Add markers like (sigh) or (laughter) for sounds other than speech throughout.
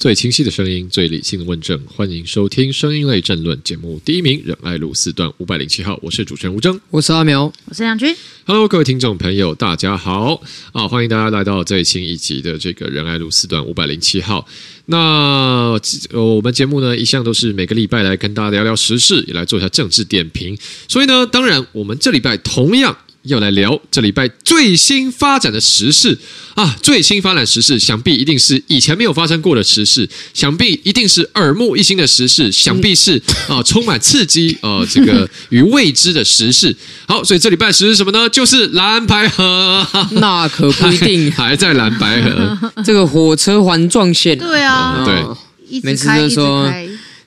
最清晰的声音，最理性的问政，欢迎收听声音类政论节目。第一名，仁爱路四段五百零七号，我是主持人吴峥，我是阿苗，我是梁军。Hello，各位听众朋友，大家好啊！欢迎大家来到最新一集的这个仁爱路四段五百零七号。那呃，我们节目呢，一向都是每个礼拜来跟大家聊聊时事，也来做一下政治点评。所以呢，当然我们这礼拜同样。要来聊这礼拜最新发展的时事啊！最新发展时事，想必一定是以前没有发生过的时事，想必一定是耳目一新的时事，想必是 (laughs) 啊充满刺激啊这个与未知的时事。好，所以这礼拜时事什么呢？就是蓝白河。(laughs) 那可不一定，还，(laughs) 还在蓝白河。这个火车环状线，对啊，对，每次都说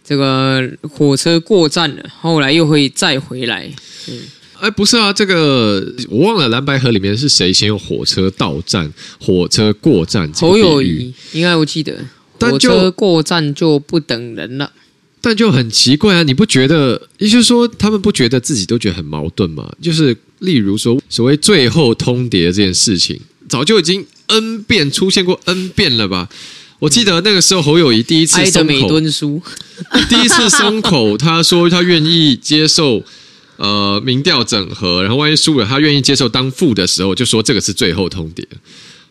这个火车过站了，后来又会再回来。嗯哎，不是啊，这个我忘了蓝白河里面是谁先用火车到站、火车过站？侯友宜应该我记得，火车过站就不等人了。但就很奇怪啊，你不觉得？也就是说，他们不觉得自己都觉得很矛盾吗？就是例如说，所谓最后通牒这件事情，早就已经 N 遍出现过 N 遍了吧？我记得那个时候侯友宜第一次松口，(laughs) 第一次松口，他说他愿意接受。呃，民调整合，然后万一输了，他愿意接受当副的时候，就说这个是最后通牒。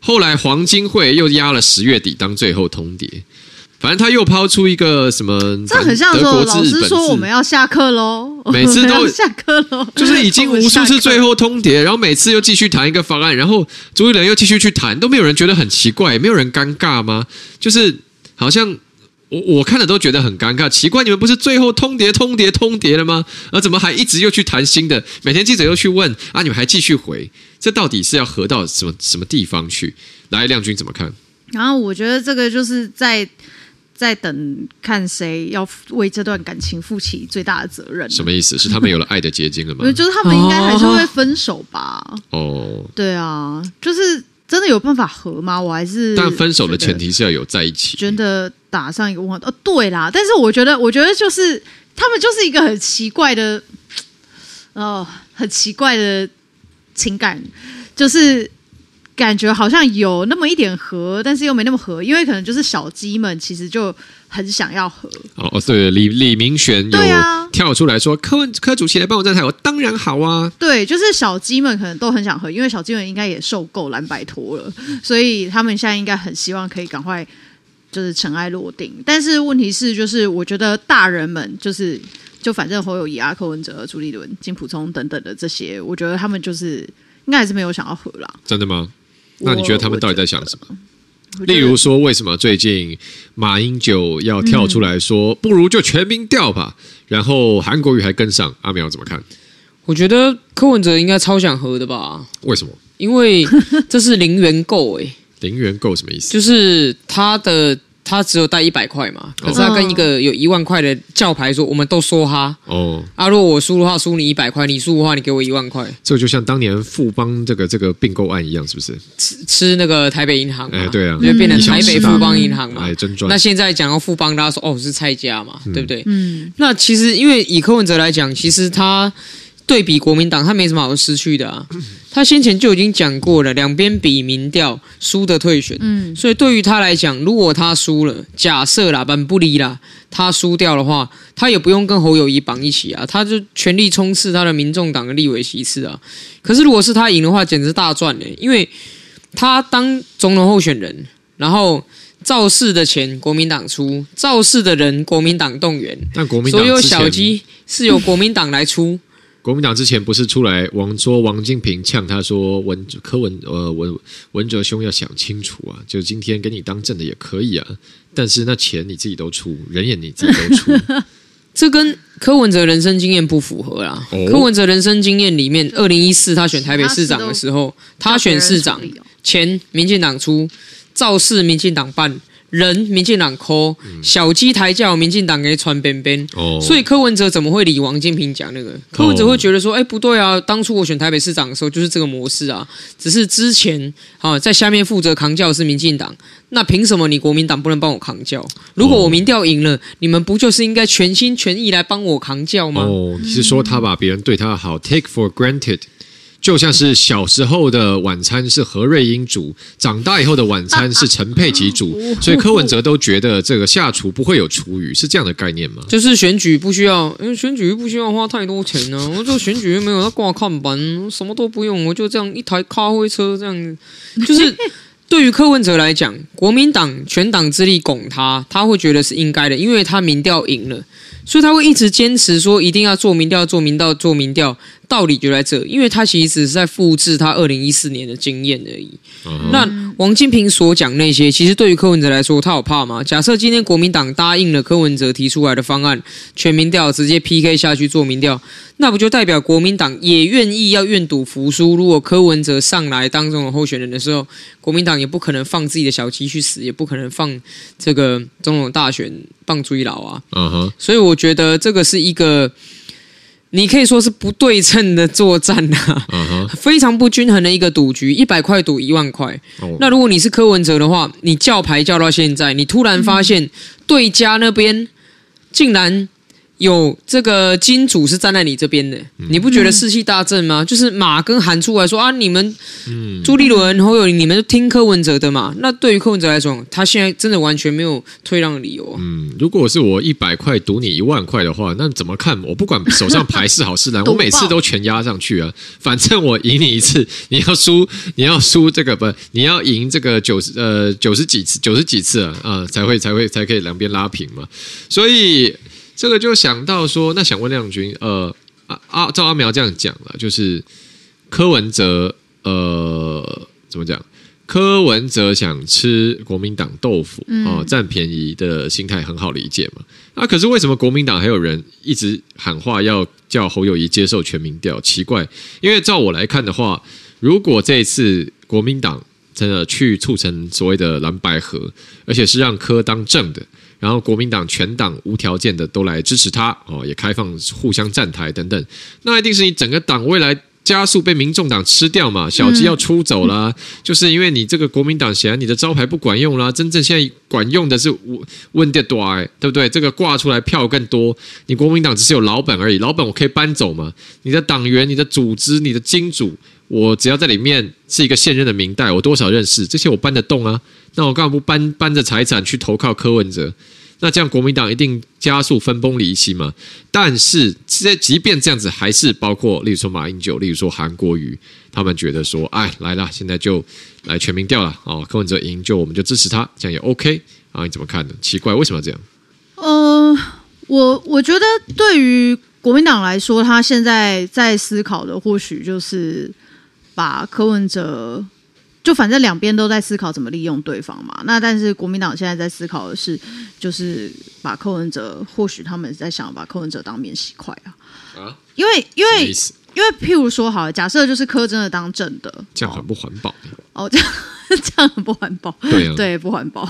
后来黄金会又压了十月底当最后通牒，反正他又抛出一个什么，这很像说老师说我们要下课喽，(laughs) 每次都 (laughs) 下课喽，就是已经无数次最后通牒，然后每次又继续谈一个方案，然后主理人又继续去谈，都没有人觉得很奇怪，没有人尴尬吗？就是好像。我我看了都觉得很尴尬，奇怪，你们不是最后通牒、通牒、通牒了吗？而怎么还一直又去谈新的？每天记者又去问啊，你们还继续回，这到底是要合到什么什么地方去？来，亮君怎么看？然后我觉得这个就是在在等看谁要为这段感情负起最大的责任。什么意思？是他们有了爱的结晶了吗？(laughs) 就是他们应该还是会分手吧？哦，对啊，就是。真的有办法合吗？我还是但分手的前提是要有在一起。觉得打上一个问号，哦，对啦，但是我觉得，我觉得就是他们就是一个很奇怪的，(tsk) 哦，很奇怪的情感，就是感觉好像有那么一点合，但是又没那么合，因为可能就是小鸡们其实就。很想要和哦，对，李李明玄有跳出来说，柯文柯主席来帮我站台，我当然好啊。对，就是小鸡们可能都很想和，因为小鸡们应该也受够蓝白拖了，所以他们现在应该很希望可以赶快就是尘埃落定。但是问题是，就是我觉得大人们就是就反正侯友宜啊、柯文哲、朱立伦、金普聪等等的这些，我觉得他们就是应该还是没有想要和啦。真的吗？那你觉得他们到底在想什么？例如说，为什么最近马英九要跳出来说，不如就全民调吧？然后韩国瑜还跟上，阿苗怎么看？我觉得柯文哲应该超想和的吧？为什么？因为这是零元购诶，零元购什么意思？就是他的。他只有带一百块嘛，可是他跟一个有一万块的教牌说，我们都说哈哦。啊，如果我输的话，输你一百块；你输的话，你给我一万块。这就像当年富邦这个这个并购案一样，是不是？吃吃那个台北银行，哎，对啊，就变成台北富邦银行嘛，哎，真赚。那现在讲到富邦，大家说哦是蔡家嘛，对不对？嗯。那其实因为以柯文哲来讲，其实他。对比国民党，他没什么好失去的啊。他先前就已经讲过了，两边比民调，输的退选。嗯，所以对于他来讲，如果他输了，假设啦，本不离啦，他输掉的话，他也不用跟侯友谊绑一起啊，他就全力冲刺他的民众党的立委席次啊。可是如果是他赢的话，简直大赚呢，因为他当总统候选人，然后造势的钱国民党出，造势的人国民党动员，但国民党所有小鸡是由国民党来出。国民党之前不是出来王说王金平呛他说文柯文呃文文哲兄要想清楚啊，就今天给你当正的也可以啊，但是那钱你自己都出，人也你自己都出，(laughs) 这跟柯文哲人生经验不符合啦。哦、柯文哲人生经验里面，二零一四他选台北市长的时候，他选市长钱民进党出，造势民进党办。人民进党抠小鸡抬轿，民进党给传边边，哦、所以柯文哲怎么会理王金平讲那个？柯文哲会觉得说，哎，不对啊，当初我选台北市长的时候就是这个模式啊，只是之前啊在下面负责扛轿是民进党，那凭什么你国民党不能帮我扛轿？如果我民调赢了，你们不就是应该全心全意来帮我扛轿吗？哦，你是说他把别人对他好 take for granted？就像是小时候的晚餐是何瑞英煮，长大以后的晚餐是陈佩琪煮，所以柯文哲都觉得这个下厨不会有厨余，是这样的概念吗？就是选举不需要，因为选举不需要花太多钱呢、啊。我就选举又没有要挂看板，什么都不用，我就这样一台咖啡车这样，就是对于柯文哲来讲，国民党全党之力拱他，他会觉得是应该的，因为他民调赢了。所以他会一直坚持说一定要做民调、做民调、做民调，道理就在这，因为他其实只是在复制他二零一四年的经验而已。Uh-huh. 那王金平所讲那些，其实对于柯文哲来说，他有怕吗？假设今天国民党答应了柯文哲提出来的方案，全民调直接 PK 下去做民调。那不就代表国民党也愿意要愿赌服输？如果柯文哲上来当这种候选人的时候，国民党也不可能放自己的小鸡去死，也不可能放这个总统大选放追老啊。嗯哼。所以我觉得这个是一个，你可以说是不对称的作战啊。嗯哼。非常不均衡的一个赌局，一百块赌一万块。哦。那如果你是柯文哲的话，你叫牌叫到现在，你突然发现对家那边竟然。有这个金主是站在你这边的，你不觉得士气大振吗？就是马跟喊出来说啊，你们，朱立伦、侯友宜，你们听柯文哲的嘛。那对于柯文哲来说，他现在真的完全没有退让的理由。嗯，如果是我一百块赌你一万块的话，那怎么看？我不管手上牌是好是烂，(laughs) 我每次都全压上去啊。反正我赢你一次，你要输，(laughs) 你要输这个不，你要赢这个九十呃九十几次，九十几次啊啊、呃，才会才会才可以两边拉平嘛。所以。这个就想到说，那想问亮君，呃，啊啊，照阿苗这样讲了，就是柯文哲，呃，怎么讲？柯文哲想吃国民党豆腐哦，占便宜的心态很好理解嘛。那、啊、可是为什么国民党还有人一直喊话要叫侯友谊接受全民调？奇怪，因为照我来看的话，如果这一次国民党真的去促成所谓的蓝白合，而且是让柯当正的。然后国民党全党无条件的都来支持他哦，也开放互相站台等等，那一定是你整个党未来加速被民众党吃掉嘛？小鸡要出走啦，嗯、就是因为你这个国民党显然你的招牌不管用啦，真正现在管用的是温德多哎，对不对？这个挂出来票更多，你国民党只是有老本而已，老本我可以搬走嘛？你的党员、你的组织、你的金主，我只要在里面是一个现任的民代，我多少认识这些，我搬得动啊？那我干嘛不搬搬着财产去投靠柯文哲？那这样国民党一定加速分崩离析嘛？但是这即便这样子，还是包括例如说马英九，例如说韩国瑜，他们觉得说，哎，来了，现在就来全民调了哦，柯文哲赢就我们就支持他，这样也 OK 啊？你怎么看呢？奇怪，为什么要这样？呃，我我觉得对于国民党来说，他现在在思考的或许就是把柯文哲。就反正两边都在思考怎么利用对方嘛。那但是国民党现在在思考的是，就是把柯文哲，或许他们在想把柯文哲当面洗快啊。啊？因为因为因为譬如说好了，假设就是柯真的当正的，这样很不环保。哦，这样 (laughs) 这样很不环保。对啊，对，不环保。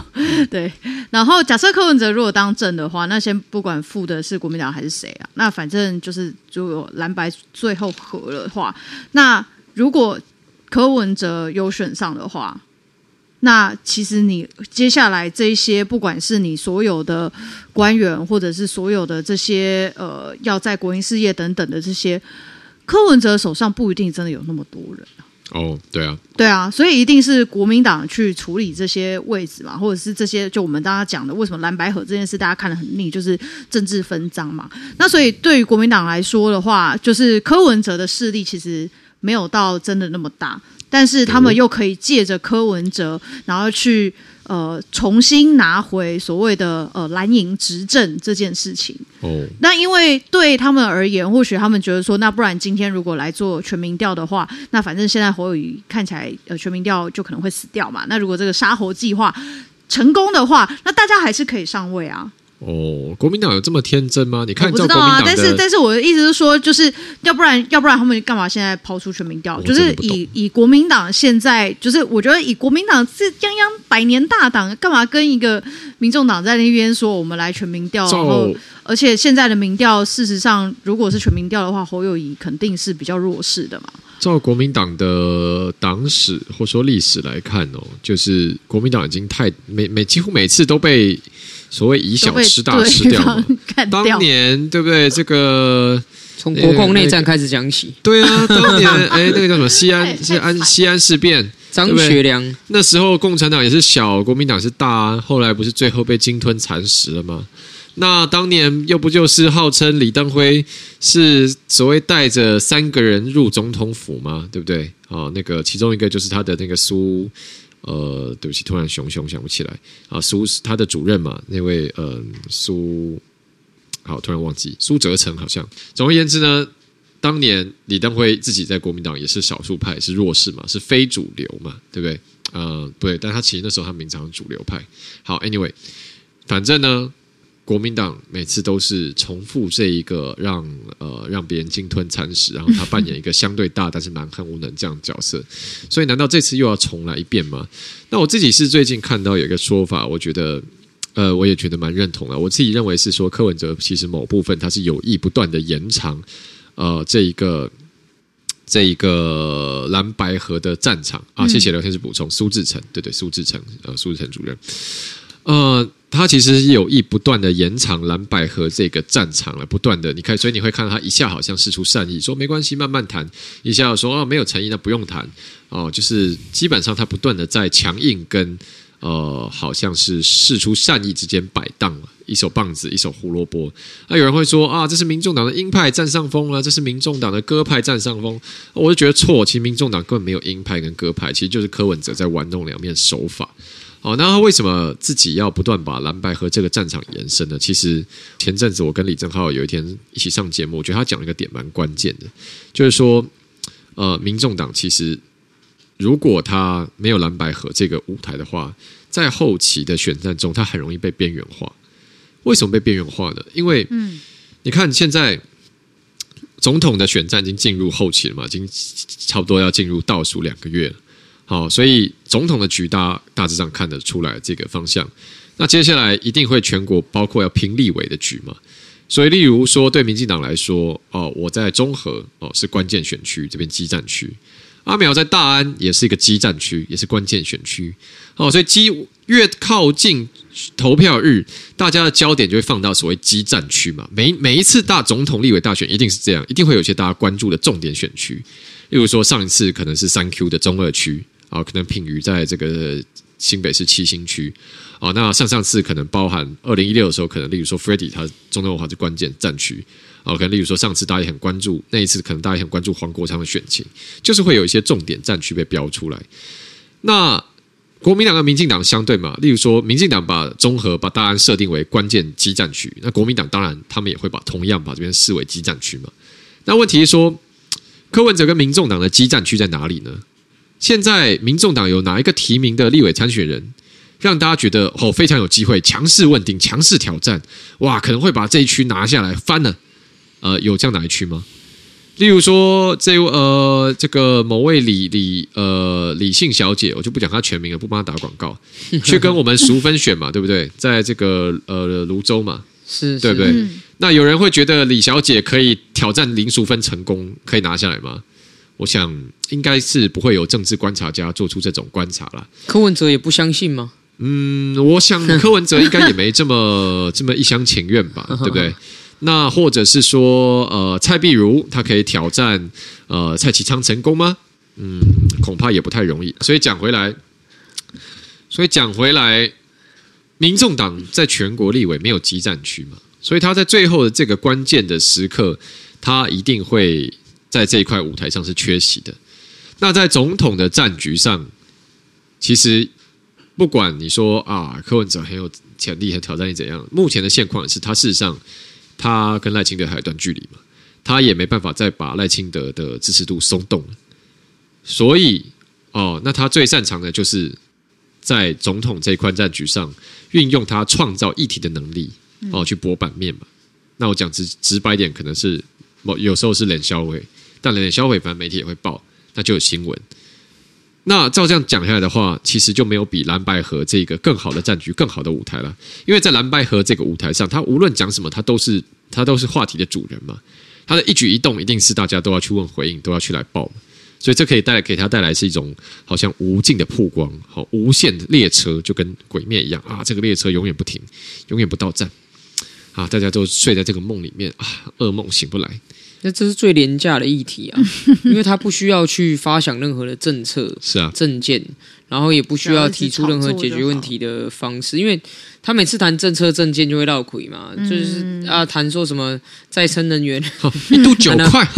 对。然后假设柯文哲如果当正的话，那先不管负的是国民党还是谁啊，那反正就是如果蓝白最后合了的话，那如果。柯文哲有选上的话，那其实你接下来这些，不管是你所有的官员，或者是所有的这些呃，要在国营事业等等的这些，柯文哲手上不一定真的有那么多人哦，对啊，对啊，所以一定是国民党去处理这些位置嘛，或者是这些，就我们大家讲的，为什么蓝白合这件事大家看得很腻，就是政治分赃嘛。那所以对于国民党来说的话，就是柯文哲的势力其实。没有到真的那么大，但是他们又可以借着柯文哲，然后去呃重新拿回所谓的呃蓝营执政这件事情。哦，那因为对他们而言，或许他们觉得说，那不然今天如果来做全民调的话，那反正现在侯友宜看起来呃全民调就可能会死掉嘛。那如果这个杀侯计划成功的话，那大家还是可以上位啊。哦，国民党有这么天真吗？你看，我不知道啊。但是，但是我的意思是说，就是要不然，要不然他们干嘛现在抛出全民调？就是以以国民党现在，就是我觉得以国民党是泱泱百年大党，干嘛跟一个民众党在那边说我们来全民调？然后，而且现在的民调，事实上，如果是全民调的话，侯友宜肯定是比较弱势的嘛。照国民党的党史或说历史来看哦，就是国民党已经太每每几乎每次都被。所谓以小吃大吃掉嘛，(laughs) 当年对不对？这个从国共内战开始讲起。对啊，(laughs) 当年哎，那个叫什么西安是安西安事变，张学良那时候共产党也是小，国民党是大啊，后来不是最后被鲸吞蚕食了吗？那当年又不就是号称李登辉是所谓带着三个人入总统府吗？对不对？哦，那个其中一个就是他的那个苏，呃，对不起，突然熊熊想不起来啊，苏他的主任嘛，那位呃苏，好，突然忘记苏泽成好像。总而言之呢，当年李登辉自己在国民党也是少数派，是弱势嘛，是非主流嘛，对不对？呃，对，但他其实那时候他名常主流派。好，anyway，反正呢。国民党每次都是重复这一个让呃让别人鲸吞蚕食，然后他扮演一个相对大但是蛮横无能这样的角色，所以难道这次又要重来一遍吗？那我自己是最近看到有一个说法，我觉得呃我也觉得蛮认同的。我自己认为是说柯文哲其实某部分他是有意不断的延长呃这一个这一个蓝白河的战场啊。谢谢聊天室补充，苏志成对对苏志成呃苏志成主任呃。他其实有意不断的延长蓝白合这个战场了，不断的，你看，所以你会看到他一下好像释出善意，说没关系，慢慢谈；一下说哦，没有诚意，那不用谈哦。就是基本上他不断的在强硬跟呃，好像是释出善意之间摆荡，一手棒子，一手胡萝卜。那有人会说啊，这是民众党的鹰派占上风了，这是民众党的鸽派占上风。我就觉得错，其实民众党根本没有鹰派跟鸽派，其实就是柯文哲在玩弄两面手法。哦，那他为什么自己要不断把蓝白和这个战场延伸呢？其实前阵子我跟李正浩有一天一起上节目，我觉得他讲了一个点蛮关键的，就是说，呃，民众党其实如果他没有蓝白和这个舞台的话，在后期的选战中，他很容易被边缘化。为什么被边缘化呢？因为，嗯，你看现在总统的选战已经进入后期了嘛，已经差不多要进入倒数两个月了。好，所以总统的局大家大致上看得出来这个方向。那接下来一定会全国包括要拼立委的局嘛？所以，例如说对民进党来说，哦，我在中和哦是关键选区，这边基战区；阿苗在大安也是一个基战区，也是关键选区。哦，所以基越靠近投票日，大家的焦点就会放到所谓基战区嘛。每每一次大总统、立委大选一定是这样，一定会有些大家关注的重点选区。例如说上一次可能是三 Q 的中二区。啊，可能品妤在这个新北市七星区啊，那上上次可能包含二零一六的时候，可能例如说 Freddie 他中正文化是关键战区啊，可能例如说上次大家也很关注那一次，可能大家也很关注黄国昌的选情，就是会有一些重点战区被标出来。那国民党跟民进党相对嘛，例如说民进党把中和把大安设定为关键基战区，那国民党当然他们也会把同样把这边视为基战区嘛。那问题是说，柯文哲跟民众党的基战区在哪里呢？现在民众党有哪一个提名的立委参选人，让大家觉得哦非常有机会强势问鼎、强势挑战？哇，可能会把这一区拿下来翻了。呃，有这样哪一区吗？例如说这呃这个某位李李呃李姓小姐，我就不讲她全名了，不帮她打广告，(laughs) 去跟我们淑芬选嘛，对不对？在这个呃泸州嘛，是，对不对？嗯、那有人会觉得李小姐可以挑战林淑芬成功，可以拿下来吗？我想应该是不会有政治观察家做出这种观察了。柯文哲也不相信吗？嗯，我想 (laughs) 柯文哲应该也没这么 (laughs) 这么一厢情愿吧，(laughs) 对不对？那或者是说，呃，蔡碧如他可以挑战呃蔡其昌成功吗？嗯，恐怕也不太容易。所以讲回来，所以讲回来，民众党在全国立委没有激战区嘛，所以他在最后的这个关键的时刻，他一定会。在这一块舞台上是缺席的。那在总统的战局上，其实不管你说啊，柯文哲很有潜力和挑战力怎样，目前的现况是他事实上他跟赖清德还有一段距离嘛，他也没办法再把赖清德的支持度松动了。所以哦，那他最擅长的就是在总统这一块战局上运用他创造议题的能力哦，去博版面嘛。那我讲直直白点，可能是某有时候是冷笑话。但冷消费反正媒体也会报，那就有新闻。那照这样讲下来的话，其实就没有比蓝白河这个更好的战局、更好的舞台了。因为在蓝白河这个舞台上，他无论讲什么，他都是他都是话题的主人嘛。他的一举一动一定是大家都要去问回应，都要去来报。所以这可以带来给他带来是一种好像无尽的曝光，好无限的列车就跟鬼灭一样啊！这个列车永远不停，永远不到站啊！大家都睡在这个梦里面啊，噩梦醒不来。那这是最廉价的议题啊，(laughs) 因为他不需要去发想任何的政策，是啊，政见，然后也不需要提出任何解决问题的方式，因为他每次谈政策政见就会绕亏嘛，嗯、就是啊，谈说什么再生能源一度 (laughs) 九块，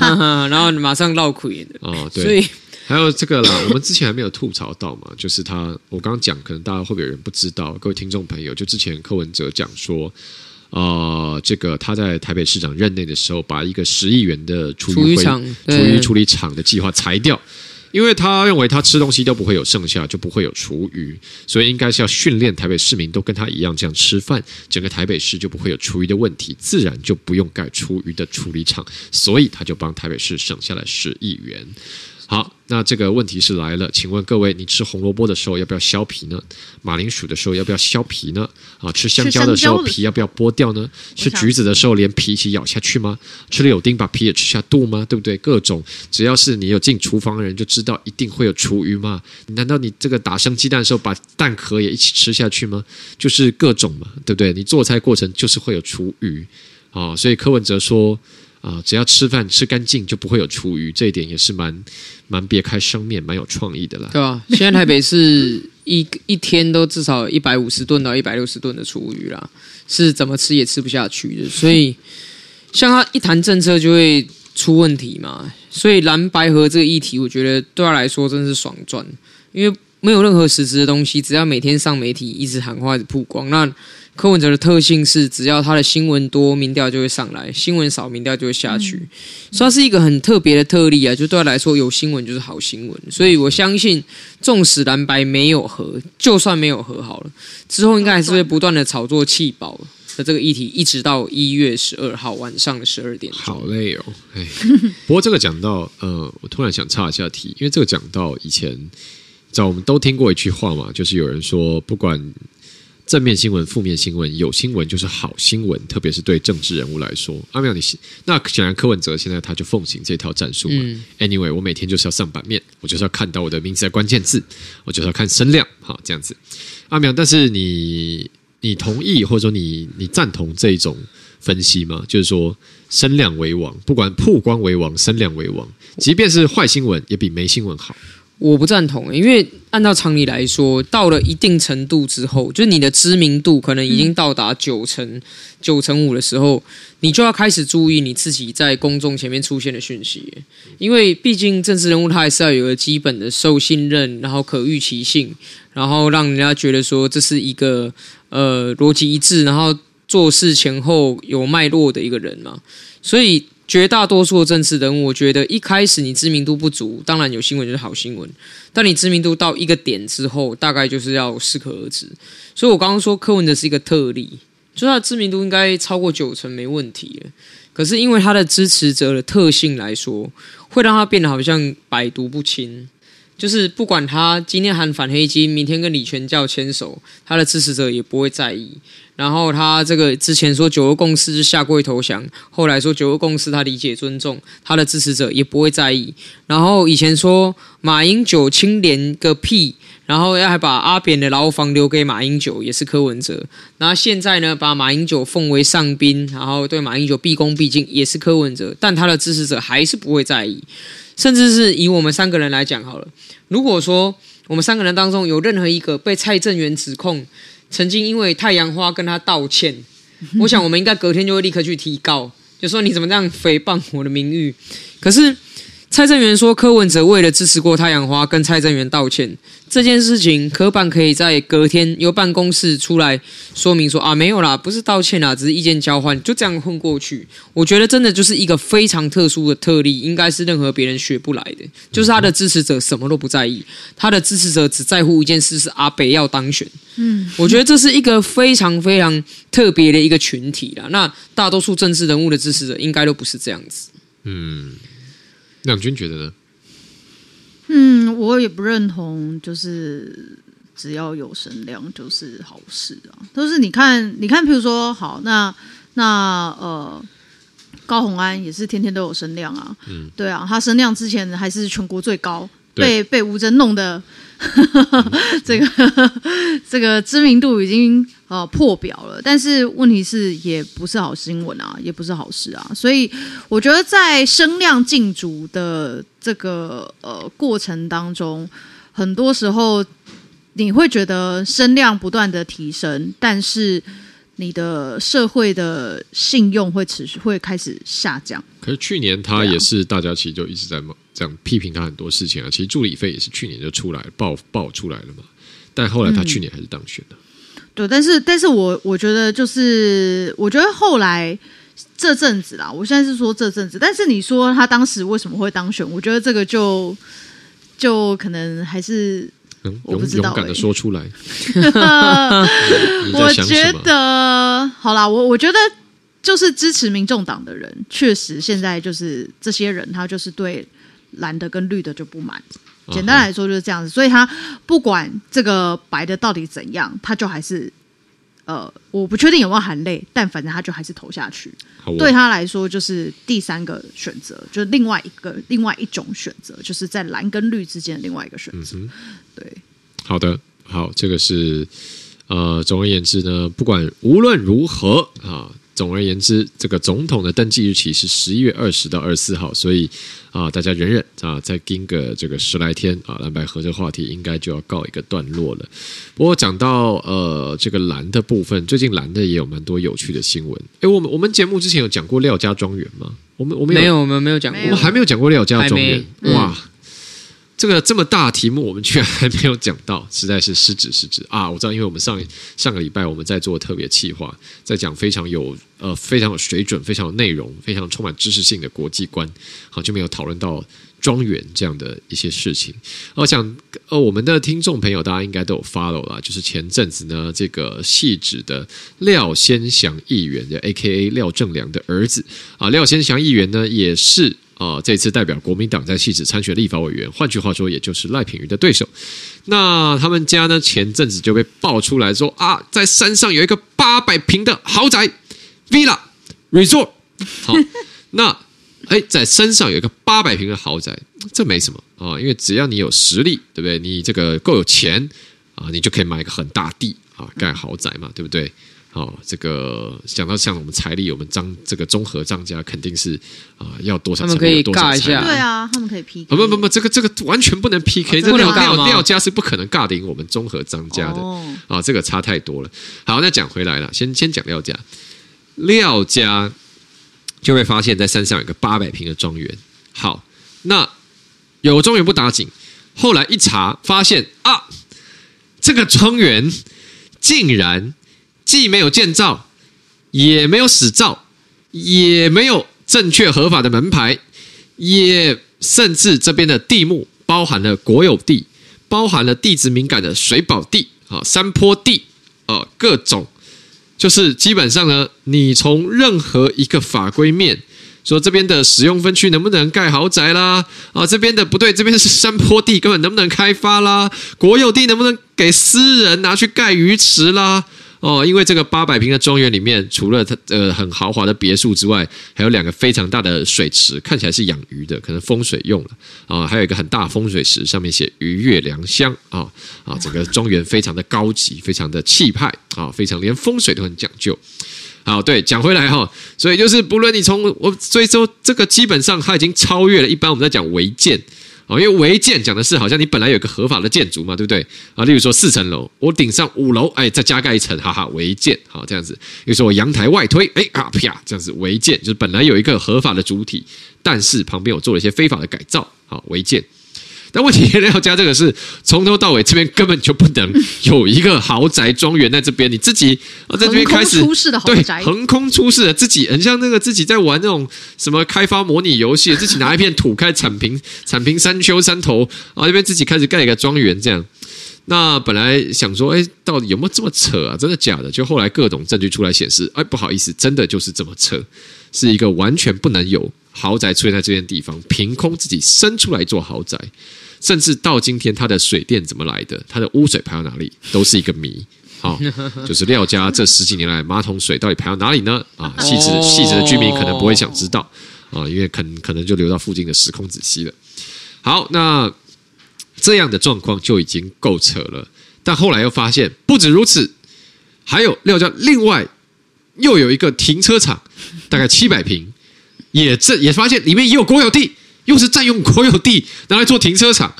(laughs) 然后马上绕亏的哦，对，所以还有这个啦，我们之前还没有吐槽到嘛，就是他，我刚刚讲，可能大家会不会有人不知道？各位听众朋友，就之前柯文哲讲说。呃，这个他在台北市长任内的时候，把一个十亿元的厨余厨余处理厂的计划裁掉，因为他认为他吃东西都不会有剩下，就不会有厨余，所以应该是要训练台北市民都跟他一样这样吃饭，整个台北市就不会有厨余的问题，自然就不用盖厨余的处理厂，所以他就帮台北市省下了十亿元。好，那这个问题是来了，请问各位，你吃红萝卜的时候要不要削皮呢？马铃薯的时候要不要削皮呢？啊，吃香蕉的时候皮要不要剥掉呢？吃橘子的时候连皮一起咬下去吗？吃柳丁把皮也吃下肚吗？对不对？各种，只要是你有进厨房的人就知道一定会有厨余吗？难道你这个打生鸡蛋的时候把蛋壳也一起吃下去吗？就是各种嘛，对不对？你做菜过程就是会有厨余啊，所以柯文哲说。啊，只要吃饭吃干净，就不会有厨余。这一点也是蛮蛮别开生面、蛮有创意的啦。对啊，现在台北是一一天都至少一百五十吨到一百六十吨的厨余啦，是怎么吃也吃不下去的。所以，像他一谈政策就会出问题嘛。所以蓝白河这个议题，我觉得对他来说真是爽赚，因为没有任何实质的东西，只要每天上媒体一直喊话、一直曝光，那。柯文哲的特性是，只要他的新闻多，民调就会上来；新闻少，民调就会下去。嗯、所以他是一个很特别的特例啊！就对他来说，有新闻就是好新闻。所以我相信，纵使蓝白没有和，就算没有和好了，之后应该还是会不断的炒作弃保的这个议题，一直到一月十二号晚上的十二点。好累哦，哎。不过这个讲到，呃，我突然想岔一下题，因为这个讲到以前，在我们都听过一句话嘛，就是有人说，不管。正面新闻、负面新闻，有新闻就是好新闻，特别是对政治人物来说。阿妙，你那显然柯文哲现在他就奉行这套战术嘛。嗯、Anyway，我每天就是要上版面，我就是要看到我的名字的关键字，我就是要看声量，好这样子。阿妙，但是你你同意或者说你你赞同这一种分析吗？就是说声量为王，不管曝光为王，声量为王，即便是坏新闻也比没新闻好。我不赞同，因为按照常理来说，到了一定程度之后，就是你的知名度可能已经到达九成、九成五的时候，你就要开始注意你自己在公众前面出现的讯息，因为毕竟政治人物他还是要有个基本的受信任，然后可预期性，然后让人家觉得说这是一个呃逻辑一致，然后做事前后有脉络的一个人嘛，所以。绝大多数的政治人物，我觉得一开始你知名度不足，当然有新闻就是好新闻。但你知名度到一个点之后，大概就是要适可而止。所以我刚刚说柯文哲是一个特例，就他的知名度应该超过九成没问题。可是因为他的支持者的特性来说，会让他变得好像百毒不侵。就是不管他今天喊反黑金，明天跟李全教牵手，他的支持者也不会在意。然后他这个之前说九二共识下跪投降，后来说九二共识他理解尊重，他的支持者也不会在意。然后以前说马英九清廉个屁，然后要还把阿扁的牢房留给马英九，也是柯文哲。然后现在呢，把马英九奉为上宾，然后对马英九毕恭毕敬，也是柯文哲。但他的支持者还是不会在意。甚至是以我们三个人来讲好了，如果说我们三个人当中有任何一个被蔡正元指控曾经因为太阳花跟他道歉，(laughs) 我想我们应该隔天就会立刻去提告，就说你怎么这样诽谤我的名誉？可是。蔡正元说：“柯文哲为了支持过太阳花，跟蔡正元道歉这件事情，科办可以在隔天由办公室出来说明说啊，没有啦，不是道歉啦，只是意见交换，就这样混过去。我觉得真的就是一个非常特殊的特例，应该是任何别人学不来的。就是他的支持者什么都不在意，他的支持者只在乎一件事，是阿北要当选。嗯，我觉得这是一个非常非常特别的一个群体啦。那大多数政治人物的支持者应该都不是这样子。嗯。”亮君觉得呢？嗯，我也不认同，就是只要有声量就是好事啊。都是你看，你看，比如说，好，那那呃，高红安也是天天都有声量啊。嗯，对啊，他声量之前还是全国最高。被被吴峥弄的。(laughs) 这个这个知名度已经呃破表了，但是问题是也不是好新闻啊，也不是好事啊，所以我觉得在声量竞逐的这个呃过程当中，很多时候你会觉得声量不断的提升，但是你的社会的信用会持续会开始下降。可是去年他也是大家其实就一直在骂。这样批评他很多事情啊，其实助理费也是去年就出来爆爆出来了嘛，但后来他去年还是当选了。嗯、对，但是但是我我觉得就是我觉得后来这阵子啦，我现在是说这阵子，但是你说他当时为什么会当选？我觉得这个就就可能还是我不知道、欸、勇敢的说出来。(laughs) 我觉得好啦，我我觉得就是支持民众党的人，确实现在就是这些人，他就是对。蓝的跟绿的就不满，简单来说就是这样子，所以他不管这个白的到底怎样，他就还是呃，我不确定有没有含泪，但反正他就还是投下去。对他来说，就是第三个选择，就是另外一个另外一种选择，就是在蓝跟绿之间的另外一个选择。嗯、对，好的，好，这个是呃，总而言之呢，不管无论如何啊。总而言之，这个总统的登记日期是十一月二十到二十四号，所以啊，大家忍忍啊，再盯个这个十来天啊，蓝白合这个话题应该就要告一个段落了。不过讲到呃这个蓝的部分，最近蓝的也有蛮多有趣的新闻。哎，我们我们节目之前有讲过廖家庄园吗？我们我们没有，我们没有讲过，我们还没有讲过廖家庄园。哇！这个这么大题目，我们居然还没有讲到，实在是失职失职啊！我知道，因为我们上上个礼拜我们在做特别企划，在讲非常有呃非常有水准、非常有内容、非常充满知识性的国际观，好就没有讨论到庄园这样的一些事情。我想呃，我们的听众朋友大家应该都有 follow 啦，就是前阵子呢，这个戏指的廖先祥议员的 A.K.A. 廖正良的儿子啊，廖先祥议员呢也是。啊，这次代表国民党在汐止参选立法委员，换句话说，也就是赖品妤的对手。那他们家呢，前阵子就被爆出来说啊，在山上有一个八百平的豪宅 Villa Resort。好，那哎，在山上有一个八百平的豪宅，这没什么啊，因为只要你有实力，对不对？你这个够有钱啊，你就可以买一个很大地啊，盖豪宅嘛，对不对？哦，这个讲到像我们财力，我们张这个综合张家肯定是啊、呃，要多少？他们可以尬一下，对啊，他们可以 PK。不不不，这个这个完全不能 PK，这廖廖廖家是不可能尬赢我们综合张家的啊、哦哦，这个差太多了。好，那讲回来了，先先讲廖家，廖家就会发现，在山上有个八百平的庄园。好，那有庄园不打紧，后来一查发现啊，这个庄园竟然。既没有建造，也没有使照，也没有正确合法的门牌，也甚至这边的地目包含了国有地，包含了地质敏感的水保地啊、山坡地啊，各种，就是基本上呢，你从任何一个法规面说这边的使用分区能不能盖豪宅啦，啊，这边的不对，这边是山坡地，根本能不能开发啦？国有地能不能给私人拿去盖鱼池啦？哦，因为这个八百平的庄园里面，除了它呃很豪华的别墅之外，还有两个非常大的水池，看起来是养鱼的，可能风水用了啊。还有一个很大风水石，上面写“鱼悦良乡”啊啊，整个庄园非常的高级，非常的气派啊，非常连风水都很讲究。好，对，讲回来哈，所以就是不论你从我，所以说这个基本上它已经超越了一般我们在讲违建。哦因为违建讲的是好像你本来有个合法的建筑嘛，对不对啊？例如说四层楼，我顶上五楼，哎，再加盖一层，哈哈，违建，好这样子。比如说我阳台外推，哎啊啪，这样子违建，就是本来有一个合法的主体，但是旁边我做了一些非法的改造，好违建。但问题 (laughs) 廖家这个是从头到尾这边根本就不能有一个豪宅庄园在这边，你自己在这边开始出世的豪宅，对，横空出世的自己很像那个自己在玩那种什么开发模拟游戏，自己拿一片土开铲平铲平山丘山头，然后这边自己开始盖一个庄园这样。那本来想说，哎，到底有没有这么扯啊？真的假的？就后来各种证据出来显示，哎，不好意思，真的就是这么扯，是一个完全不能有豪宅出现在这边地方，凭空自己生出来一座豪宅。甚至到今天，它的水电怎么来的？它的污水排到哪里，都是一个谜。好，(laughs) 就是廖家这十几年来马桶水到底排到哪里呢？啊，细致细致的居民可能不会想知道啊，因为可能可能就流到附近的时空子溪了。好，那这样的状况就已经够扯了。但后来又发现不止如此，还有廖家另外又有一个停车场，大概七百平，也这也发现里面也有国有地，又是占用国有地拿来做停车场，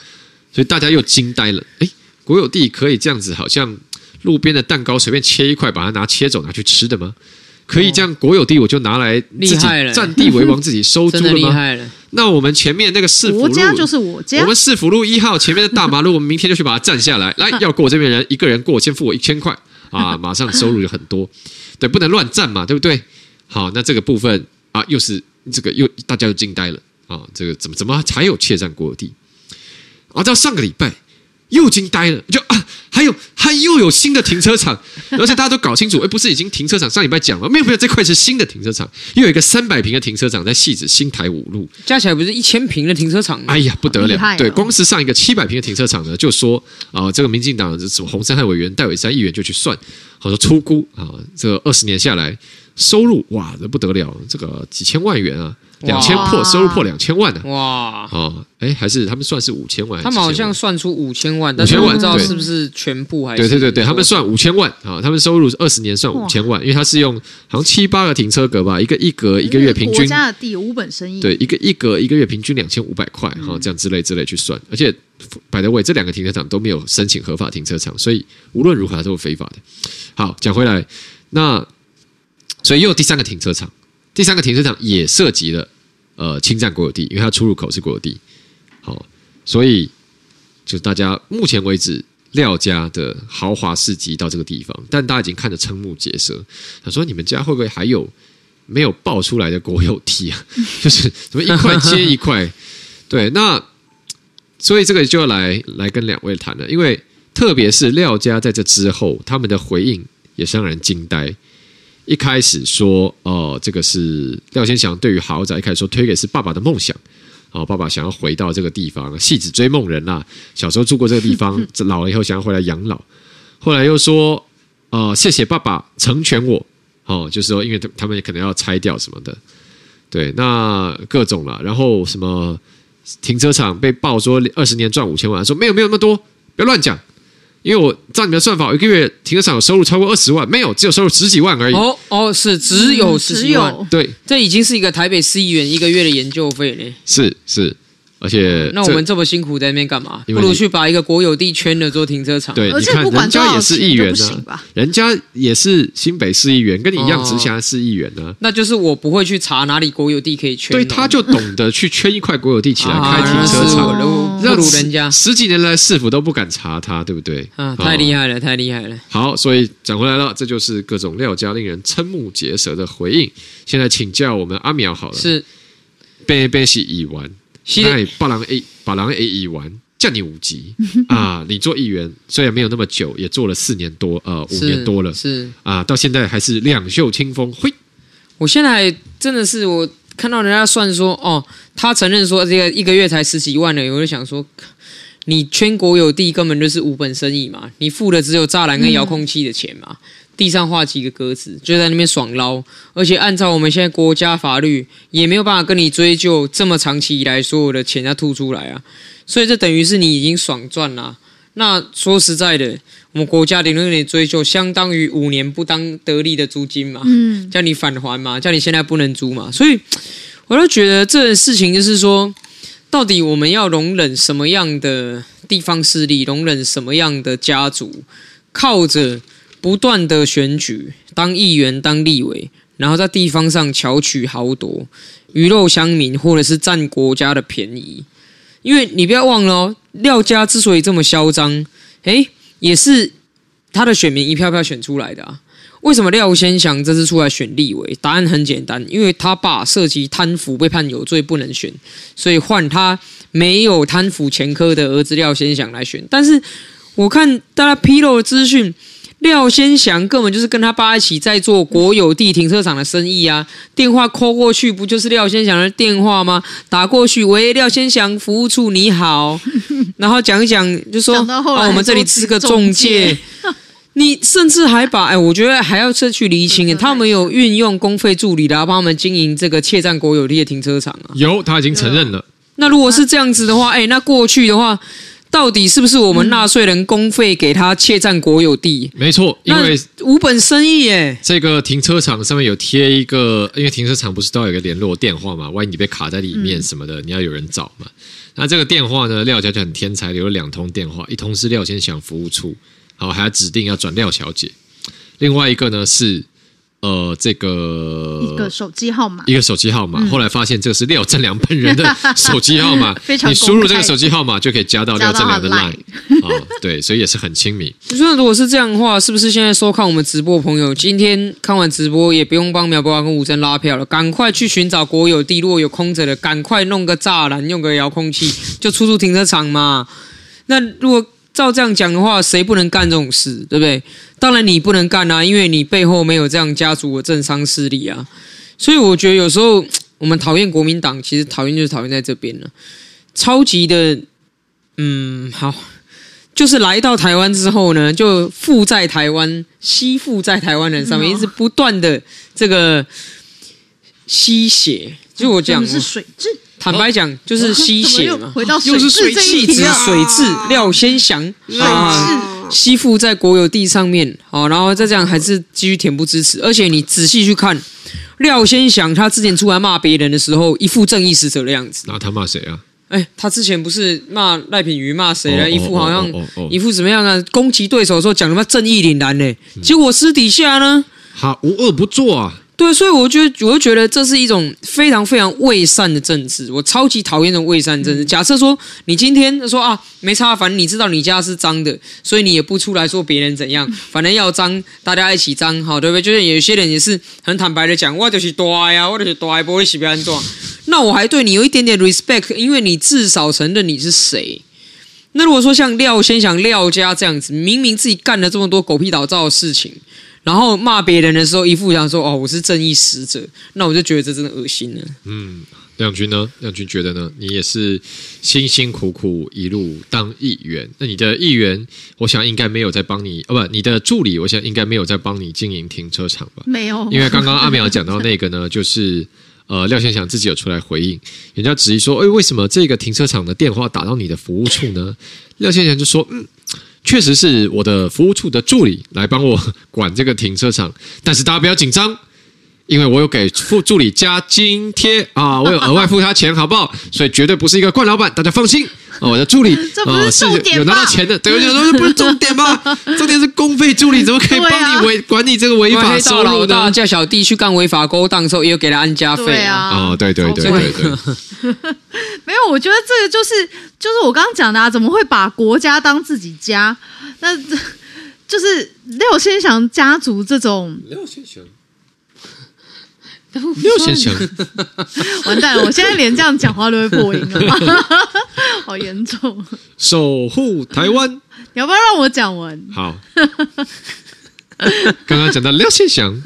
所以大家又惊呆了。哎，国有地可以这样子，好像路边的蛋糕随便切一块，把它拿切走拿去吃的吗？可以这样，国有地我就拿来自己占地为王，自己收 (laughs) 租了吗？厉害了！那我们前面那个市府路，我家就是我家。我们市府路一号前面的大马路，我们明天就去把它占下来。来，要过这边人一个人过，先付我一千块啊，马上收入就很多。(laughs) 对，不能乱占嘛，对不对？好，那这个部分啊，又是这个又大家又惊呆了啊！这个怎么怎么才有窃占国有地？啊，到上个礼拜。又惊呆了，就啊，还有还又有新的停车场，而且大家都搞清楚，哎，不是已经停车场上礼拜讲了，没有没有，这块是新的停车场，又有一个三百平的停车场在戏子新台五路，加起来不是一千平的停车场？哎呀，不得了，对，光是上一个七百平的停车场呢，就说啊、呃，这个民进党的什么洪申翰委员戴伟山议员就去算，好说出估啊，这个二十年下来收入哇，这不得了，这个几千万元啊。两千破收入破两千万的哇。哦，哎，还是他们算是五千万？他们好像算出五千万，但是我不知道是不是全部还是？对对对对，他们算五千万啊，他们收入二十年算五千万，因为他是用好像七八个停车格吧，一个一格一个月平均国家的地五本生意，对，一个一格一个月平均两千五百块哈，这样之类之类去算，而且百德伟这两个停车场都没有申请合法停车场，所以无论如何都是非法的。好，讲回来，那所以又有第三个停车场，第三个停车场也涉及了。呃，侵占国有地，因为它出入口是国有地，好，所以就大家目前为止廖家的豪华事迹到这个地方，但大家已经看得瞠目结舌。他说：“你们家会不会还有没有爆出来的国有地啊？(laughs) 就是怎么一块接一块？对，那所以这个就要来来跟两位谈了，因为特别是廖家在这之后，他们的回应也是让人惊呆。”一开始说哦，这个是廖先祥对于豪宅，一开始说推给是爸爸的梦想，哦，爸爸想要回到这个地方，戏子追梦人呐，小时候住过这个地方，老了以后想要回来养老。后来又说，呃，谢谢爸爸成全我，哦，就是说，因为他他们可能要拆掉什么的，对，那各种了。然后什么停车场被爆说二十年赚五千万，说没有没有那么多，不要乱讲。因为我照你们的算法，一个月停车场有收入超过二十万，没有，只有收入十几万而已。哦哦，是只有十几万，嗯、对，这已经是一个台北市议员一个月的研究费嘞。是是。而且，那我们这么辛苦在那边干嘛？不如去把一个国有地圈了做停车场。对，你看人家也是议员呢，人家也是新北市议员，跟你一样直辖市议员呢。那就是我不会去查哪里国有地可以圈。对，他就懂得去圈一块国有地起来开停车场，不如人家十几年来市府都不敢查他，对不对？啊，太厉害了，太厉害了。好，所以讲回来了，这就是各种廖家令人瞠目结舌的回应。现在请教我们阿苗好了，是边边是议员。现在把人 A 把人 A 议员叫你五级 (laughs) 啊！你做议员虽然没有那么久，也做了四年多呃五年多了是啊，到现在还是两袖清风。嘿，我现在真的是我看到人家算说哦，他承认说这个一个月才十几万呢，我就想说，你全国有地根本就是无本生意嘛，你付的只有栅栏跟遥控器的钱嘛。嗯地上画几个格子，就在那边爽捞，而且按照我们现在国家法律，也没有办法跟你追究这么长期以来所有的钱要吐出来啊，所以这等于是你已经爽赚了。那说实在的，我们国家顶多给你追究，相当于五年不当得利的租金嘛，嗯，叫你返还嘛，叫你现在不能租嘛，所以我都觉得这件事情就是说，到底我们要容忍什么样的地方势力，容忍什么样的家族，靠着。不断的选举，当议员、当立委，然后在地方上巧取豪夺，鱼肉乡民，或者是占国家的便宜。因为你不要忘了，廖家之所以这么嚣张，诶，也是他的选民一票票选出来的啊。为什么廖先祥这次出来选立委？答案很简单，因为他爸涉及贪腐被判有罪不能选，所以换他没有贪腐前科的儿子廖先祥来选。但是我看大家披露的资讯。廖先祥根本就是跟他爸一起在做国有地停车场的生意啊！电话 call 过去，不就是廖先祥的电话吗？打过去，喂，廖先祥服务处你好，(laughs) 然后讲一讲，就说啊，我们这里是个中介。你甚至还把哎，我觉得还要再去厘清，他们有运用公费助理来帮他们经营这个窃占国有地的停车场啊？有，他已经承认了。那如果是这样子的话，哎，那过去的话。到底是不是我们纳税人公费给他窃占国有地？没错，因为无本生意耶。这个停车场上面有贴一个，因为停车场不是都要有个联络电话嘛？万一你被卡在里面什么的，嗯、你要有人找嘛。那这个电话呢，廖家就很天才，留了两通电话，一通是廖先祥服务处，好，还要指定要转廖小姐，另外一个呢是。呃，这个一个手机号码，一个手机号码。嗯、后来发现这个是廖正良本人的 (laughs) 手机号码，非常。你输入这个手机号码就可以加到廖正良的 line 啊，对，所以也是很亲民。那如果是这样的话，是不是现在收看我们直播的朋友，今天看完直播也不用帮苗博雅跟吴峥拉票了，赶快去寻找国有地，如果有空着的，赶快弄个栅栏，用个遥控器就出租停车场嘛。那如果照这样讲的话，谁不能干这种事，对不对？当然你不能干啊，因为你背后没有这样家族的政商势力啊。所以我觉得有时候我们讨厌国民党，其实讨厌就是讨厌在这边了。超级的，嗯，好，就是来到台湾之后呢，就附在台湾，吸附在台湾人上面，一直不断的这个吸血。就我讲是水蛭，坦白讲就是吸血嘛。回到水蛭这一题啊，水质廖先祥啊。吸附在国有地上面，好，然后再这样还是继续恬不知耻。而且你仔细去看，廖先祥他之前出来骂别人的时候，一副正义使者的样子。那他骂谁啊？哎，他之前不是骂赖品妤骂谁了？一副好像一副怎么样啊？攻击对手的时候讲什么正义凛然呢？结果私底下呢，他无恶不作啊。对，所以我觉得，我就觉得这是一种非常非常伪善的政治，我超级讨厌这种伪善政治。假设说你今天说啊，没差，反正你知道你家是脏的，所以你也不出来说别人怎样，反正要脏，大家一起脏，好，对不对？就是有些人也是很坦白的讲，我就是大呀，我就是大，不会洗别人做。那我还对你有一点点 respect，因为你至少承认你是谁。那如果说像廖先祥廖家这样子，明明自己干了这么多狗屁倒灶的事情。然后骂别人的时候，一副想说：“哦，我是正义使者。”那我就觉得这真的恶心了。嗯，亮君呢？亮君觉得呢？你也是辛辛苦苦一路当议员，那你的议员，我想应该没有在帮你哦，不，你的助理，我想应该没有在帮你经营停车场吧？没有，因为刚刚阿苗讲到那个呢，就是呃，廖先祥自己有出来回应，人家质疑说：“哎，为什么这个停车场的电话打到你的服务处呢？”廖先祥就说：“嗯。”确实是我的服务处的助理来帮我管这个停车场，但是大家不要紧张，因为我有给副助理加津贴啊，我有额外付他钱，好不好？所以绝对不是一个惯老板，大家放心。啊，我的助理 (laughs) 这不是重点有拿到钱的，对，我想说这不是重点吗？(laughs) 重点是公费助理怎么可以帮你违管你这个违法收入呢？叫小弟去干违法勾当的时候，也有给他安家费啊。哦，对对对对对，对，(laughs) 没有，我觉得这个就是就是我刚刚讲的啊，怎么会把国家当自己家？那就是廖先祥家族这种。廖先祥。廖先生，(laughs) 完蛋了！我现在连这样讲话都会破音了，(laughs) 好严重！守护台湾，你要不要让我讲完？好，刚刚讲到廖先祥，(laughs)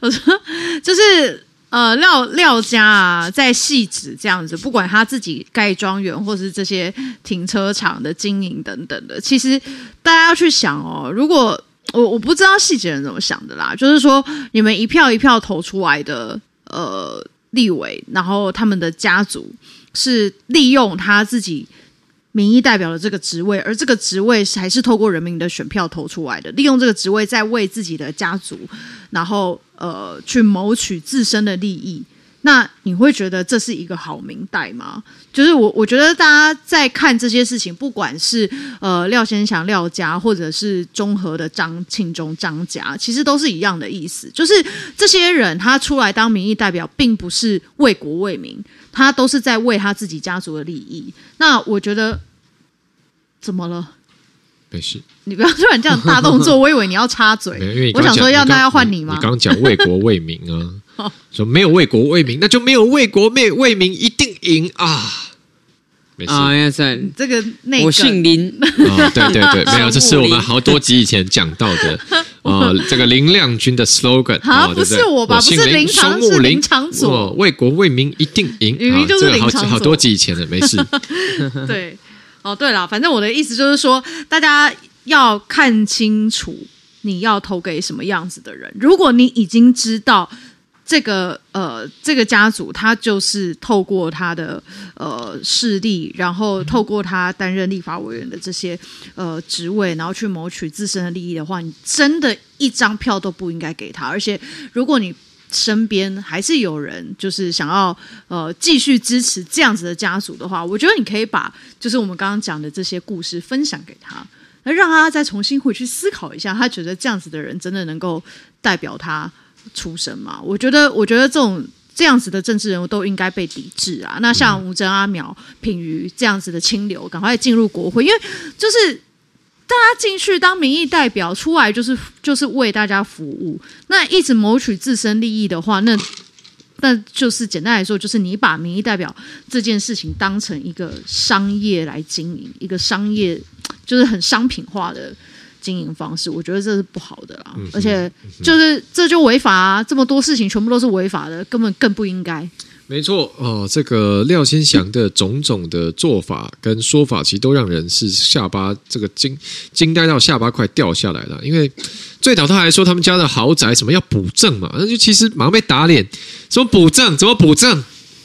我说就是呃廖廖家啊，在汐止这样子，不管他自己盖庄园，或是这些停车场的经营等等的，其实大家要去想哦，如果。我我不知道细节人怎么想的啦，就是说你们一票一票投出来的呃立委，然后他们的家族是利用他自己民意代表的这个职位，而这个职位还是透过人民的选票投出来的，利用这个职位在为自己的家族，然后呃去谋取自身的利益。那你会觉得这是一个好明代吗？就是我，我觉得大家在看这些事情，不管是呃廖先祥廖家，或者是中和的张庆忠张家，其实都是一样的意思。就是这些人他出来当民意代表，并不是为国为民，他都是在为他自己家族的利益。那我觉得怎么了？没事，你不要突然这样大动作，我以为你要插嘴。(laughs) 我想说要那要换你吗？你刚刚讲为国为民啊。说没有为国为民，那就没有为国为为民，一定赢啊！没事，啊呀塞，这个那个、我姓林。啊，对对对，(laughs) 没有，这是我们好多集以前讲到的。(laughs) 啊，这个林亮君的 slogan 啊，不是我吧？不是林长，是林。长佐，为国为民一定赢，明明就是林长佐，好好多集以前的，没事。(laughs) 对，哦对了，反正我的意思就是说，大家要看清楚你要投给什么样子的人，如果你已经知道。这个呃，这个家族他就是透过他的呃势力，然后透过他担任立法委员的这些呃职位，然后去谋取自身的利益的话，你真的一张票都不应该给他。而且，如果你身边还是有人就是想要呃继续支持这样子的家族的话，我觉得你可以把就是我们刚刚讲的这些故事分享给他，那让他再重新回去思考一下，他觉得这样子的人真的能够代表他出身嘛？我觉得，我觉得这种这样子的政治人物都应该被抵制啊。那像吴峥、阿苗、品瑜这样子的清流，赶快进入国会，因为就是大家进去当民意代表，出来就是就是为大家服务。那一直谋取自身利益的话，那那就是简单来说，就是你把民意代表这件事情当成一个商业来经营，一个商业就是很商品化的。经营方式，我觉得这是不好的啦，而且就是这就违法啊！这么多事情全部都是违法的，根本更不应该。没错哦，这个廖先祥的种种的做法跟说法，其实都让人是下巴这个惊惊呆到下巴快掉下来了。因为最早他还说他们家的豪宅什么要补正嘛，那就其实马上被打脸，说补正怎么补正？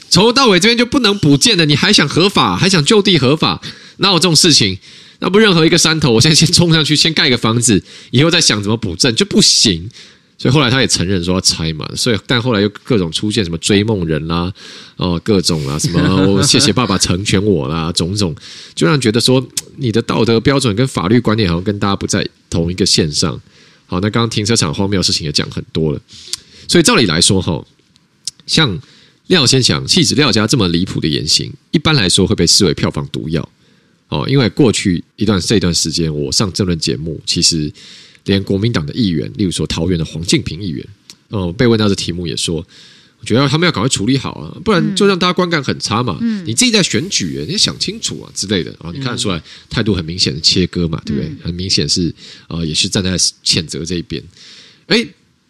从头到尾这边就不能补建的，你还想合法，还想就地合法？哪有这种事情？那不任何一个山头，我现在先冲上去，先盖个房子，以后再想怎么补正就不行。所以后来他也承认说要拆嘛。所以但后来又各种出现什么追梦人啦，哦各种啊什么我谢谢爸爸成全我啦，种种就让觉得说你的道德标准跟法律观念好像跟大家不在同一个线上。好，那刚刚停车场荒谬的事情也讲很多了。所以照理来说哈，像廖先祥气质廖家这么离谱的言行，一般来说会被视为票房毒药。哦，因为过去一段这一段时间，我上政论节目，其实连国民党的议员，例如说桃园的黄敬平议员，哦，被问到这题目也说，我觉得他们要赶快处理好啊，不然就让大家观感很差嘛。嗯，你自己在选举，你想清楚啊之类的啊，你看得出来态度很明显的切割嘛，对不对？很明显是呃，也是站在谴责这一边。哎，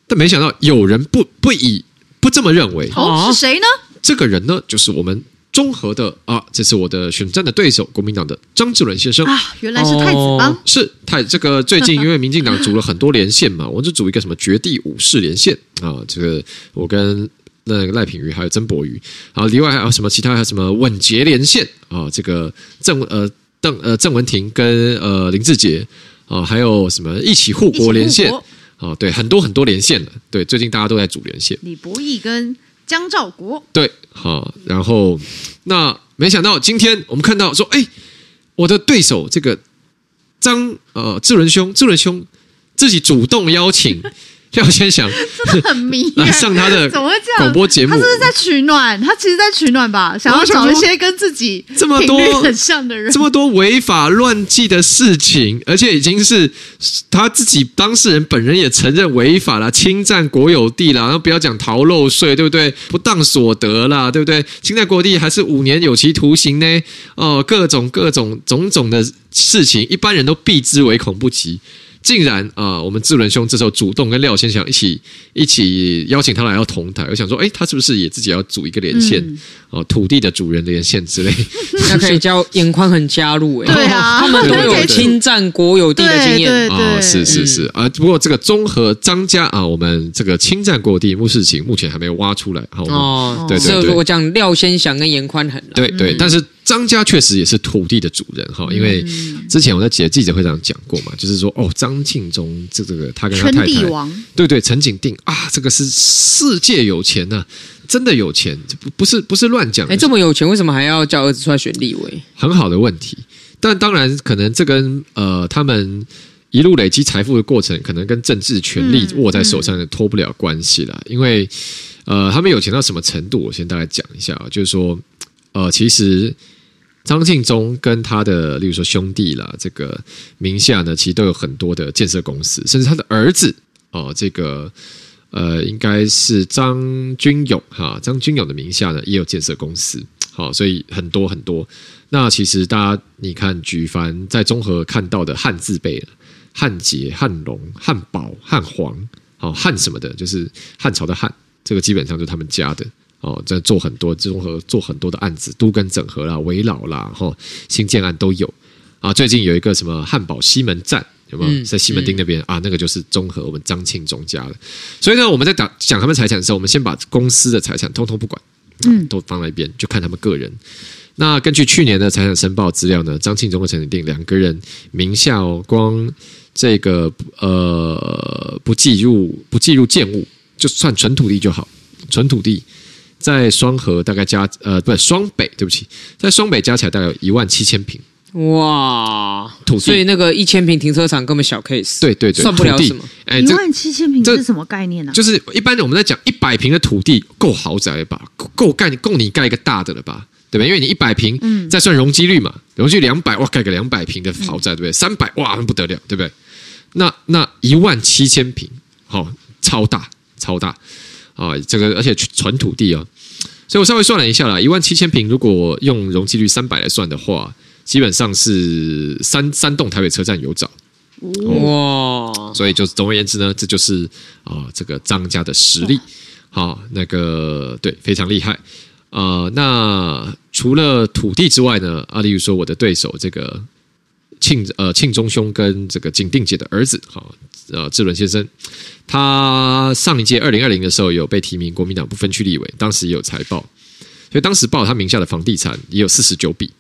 但没想到有人不不以不这么认为，哦，是谁呢？这个人呢，就是我们。中和的啊，这是我的选战的对手，国民党的张志伦先生。啊，原来是太子帮，哦、是太这个最近因为民进党组了很多连线嘛，(laughs) 我就组一个什么绝地武士连线啊，这个我跟那个赖品瑜还有曾博瑜，啊，另外还有什么其他还有什么稳捷连线啊，这个郑呃邓呃郑文婷跟呃林志杰啊，还有什么一起护国连线啊，对，很多很多连线了，对，最近大家都在组连线，李博毅跟。江照国对，好，然后那没想到今天我们看到说，哎，我的对手这个张呃志伦兄，志伦兄自己主动邀请。廖先想真的很迷，来上他的广播节目，他是不是在取暖？他其实在取暖吧，想要找一些跟自己这么多很像的人，这么多违法乱纪的事情，而且已经是他自己当事人本人也承认违法了，侵占国有地了，然后不要讲逃漏税，对不对？不当所得啦，对不对？侵占国有地还是五年有期徒刑呢？哦，各种各种种种的事情，一般人都避之唯恐不及。竟然啊、我们志伦兄这时候主动跟廖先生一起一起邀请他来到同台，我想说，哎，他是不是也自己要组一个连线？哦，土地的主人连线之类，(laughs) 那可以叫严宽很加入哎，对啊，他们都有侵占国有地的经验。啊，是是是啊，不过这个综合张家啊，我们这个侵占国有地目事情目前还没有挖出来，好哦，对对对，我讲廖先祥跟严宽恒，对对，但是。张家确实也是土地的主人哈，因为之前我在记记者会上讲过嘛，就是说哦，张庆忠这这个他跟他太太，对对，陈景定啊，这个是世界有钱呐、啊，真的有钱，不不是不是乱讲。哎，这么有钱，为什么还要叫儿子出来选立委？很好的问题，但当然可能这跟呃他们一路累积财富的过程，可能跟政治权力握在手上脱不了关系了。因为呃，他们有钱到什么程度？我先大概讲一下，就是说呃，其实。张庆忠跟他的，例如说兄弟啦，这个名下呢，其实都有很多的建设公司，甚至他的儿子哦，这个呃，应该是张君勇哈，张君勇的名下呢也有建设公司，好，所以很多很多。那其实大家你看，举凡在综合看到的汉字辈，汉杰、汉龙、汉宝、汉皇，好汉什么的，就是汉朝的汉，这个基本上就是他们家的。哦，在做很多综合做很多的案子，都跟整合啦、围老啦、哈新建案都有啊。最近有一个什么汉堡西门站，有没有？在西门町那边、嗯、啊，那个就是中和我们张庆忠家的。所以呢，我们在打讲他们财产的时候，我们先把公司的财产通通不管，嗯，都放在一边，就看他们个人。那根据去年的财产申报资料呢，张庆忠和陈景定两个人名下哦，光这个呃不计入不计入建物，就算纯土地就好，纯土地在双河大概加呃不是双北，对不起，在双北加起来大概有一万七千坪。哇，土地，所以那个一千平停车场根本小 case，对对对，算不了什么。哎，一万七千平这是什么概念呢？就是一般的我们在讲一百平的土地够豪宅了吧？够盖够你盖一个大的了吧？对吧？因为你一百平，嗯，再算容积率嘛，容积两百，哇，盖个两百平的豪宅，对不对？三百，哇，那不得了，对不对？那那一万七千平，好，超大超大啊！这个而且纯土地啊，所以我稍微算了一下啦，一万七千平，如果用容积率三百来算的话。基本上是三三栋台北车站有找。哇，所以就总而言之呢，这就是啊、呃、这个张家的实力，好、哦、那个对非常厉害。啊、呃。那除了土地之外呢，啊，例如说我的对手这个庆呃庆忠兄跟这个景定姐的儿子，好呃志伦先生，他上一届二零二零的时候有被提名国民党不分区立委，当时也有财报，所以当时报他名下的房地产也有四十九笔。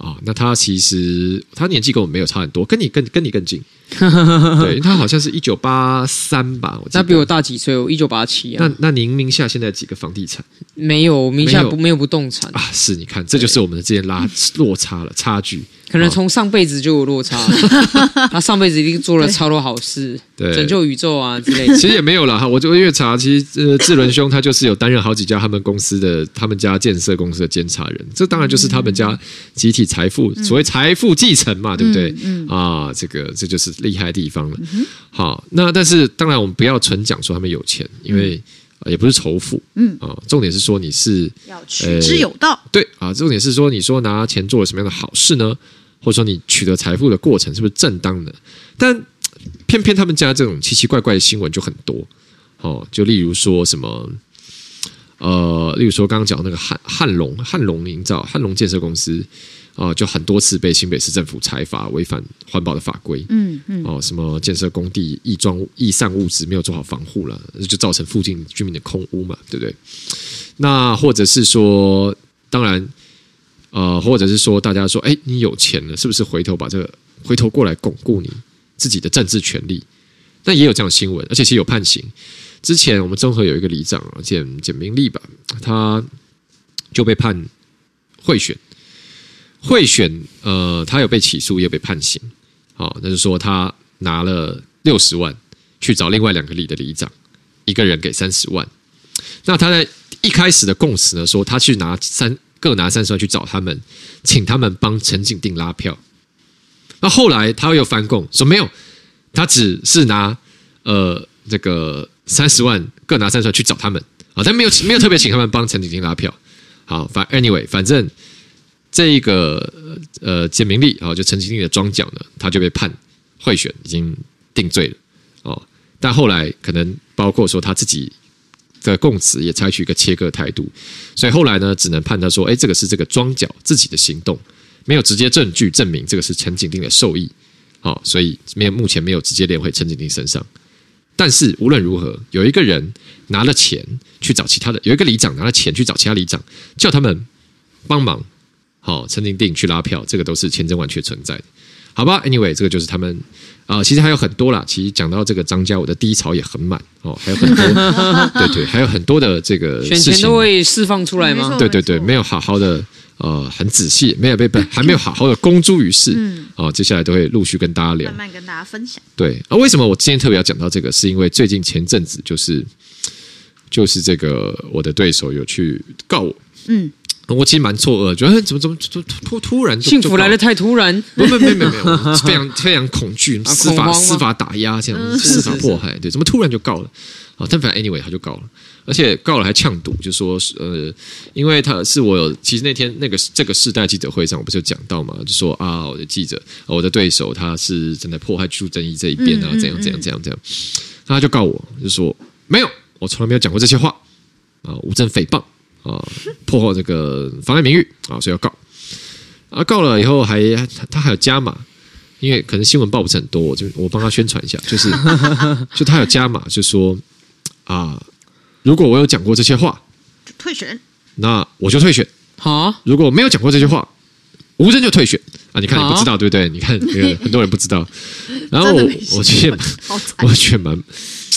啊、哦，那他其实他年纪跟我没有差很多，跟你更跟你更近，(laughs) 对，他好像是一九八三吧，我记得，他比我大几岁，我一九八七啊。那那您名下现在几个房地产？没有，名下不没有不动产啊。是，你看，这就是我们的之间拉落差了，差距。可能从上辈子就有落差，(laughs) 他上辈子一定做了超多好事，对，拯救宇宙啊之类的。(laughs) 其实也没有啦哈，我就越查，其实呃，志伦兄他就是有担任好几家他们公司的、他们家建设公司的监察人，这当然就是他们家集体财富，嗯、所谓财富继承嘛，对不对？嗯，嗯。啊，这个这就是厉害的地方了。嗯、好，那但是当然我们不要纯讲说他们有钱，因为也不是仇富，嗯。啊，重点是说你是要取之有道，对啊，重点是说你说拿钱做了什么样的好事呢？或者说你取得财富的过程是不是正当的？但偏偏他们家这种奇奇怪怪的新闻就很多哦，就例如说什么呃，例如说刚刚讲那个汉汉龙汉龙营造汉龙建设公司啊、呃，就很多次被新北市政府裁罚违反环保的法规，嗯嗯，哦，什么建设工地易装易散物质没有做好防护了，就造成附近居民的空屋嘛，对不对？那或者是说，当然。呃，或者是说，大家说，哎，你有钱了，是不是回头把这个回头过来巩固你自己的政治权利？但也有这样的新闻，而且其实有判刑。之前我们中和有一个里长啊，简简明利吧，他就被判贿选，贿选，呃，他有被起诉，也有被判刑。好、哦，那就说他拿了六十万去找另外两个里的里长，一个人给三十万。那他在一开始的供词呢，说他去拿三。各拿三十万去找他们，请他们帮陈景定拉票。那后来他又翻供说没有，他只是拿呃这个三十万，各拿三十万去找他们啊，但没有没有特别请他们帮陈景定拉票。好，反 anyway，反正这一个呃简明利啊，就陈景定的庄脚呢，他就被判贿选，已经定罪了哦。但后来可能包括说他自己。的供词也采取一个切割态度，所以后来呢，只能判断说：“哎，这个是这个庄脚自己的行动，没有直接证据证明这个是陈景定的授意。”好，所以没有目前没有直接连回陈景定身上。但是无论如何，有一个人拿了钱去找其他的，有一个里长拿了钱去找其他里长，叫他们帮忙。好，陈景定去拉票，这个都是千真万确存在的。好吧，Anyway，这个就是他们啊、呃，其实还有很多啦。其实讲到这个张家，我的低潮也很满哦，还有很多，(laughs) 对对，还有很多的这个事情都会释放出来吗？对对对，没有好好的呃，很仔细，没有被被还没有好好的公诸于世。嗯，哦，接下来都会陆续跟大家聊，慢慢跟大家分享。对啊，为什么我今天特别要讲到这个？是因为最近前阵子就是就是这个我的对手有去告我，嗯。我其实蛮错愕，觉得怎么怎么突突突然幸福来的太突然，没有没有没有没有，(laughs) 非常非常恐惧，司法司法打压这样，司法迫害，对，怎么突然就告了？啊，但反正 anyway 他就告了，而且告了还呛赌，就说呃，因为他是我有，其实那天那个这个世代记者会上，我不是有讲到嘛，就说啊，我的记者，我的对手他是正在迫害居住正义这一边啊，怎样怎样怎样怎样，他就告我，就说没有，我从来没有讲过这些话。啊，无证诽谤。啊，破坏这个妨碍名誉啊，所以要告啊，告了以后还他他还有加码，因为可能新闻报不是很多，我就我帮他宣传一下，就是 (laughs) 就他有加码，就说啊，如果我有讲过这些话，就退选，那我就退选。好，如果没有讲过这些话，无人就退选啊！你看你不知道对不对？你看那个很多人不知道。(laughs) 然后我我觉得我觉得蛮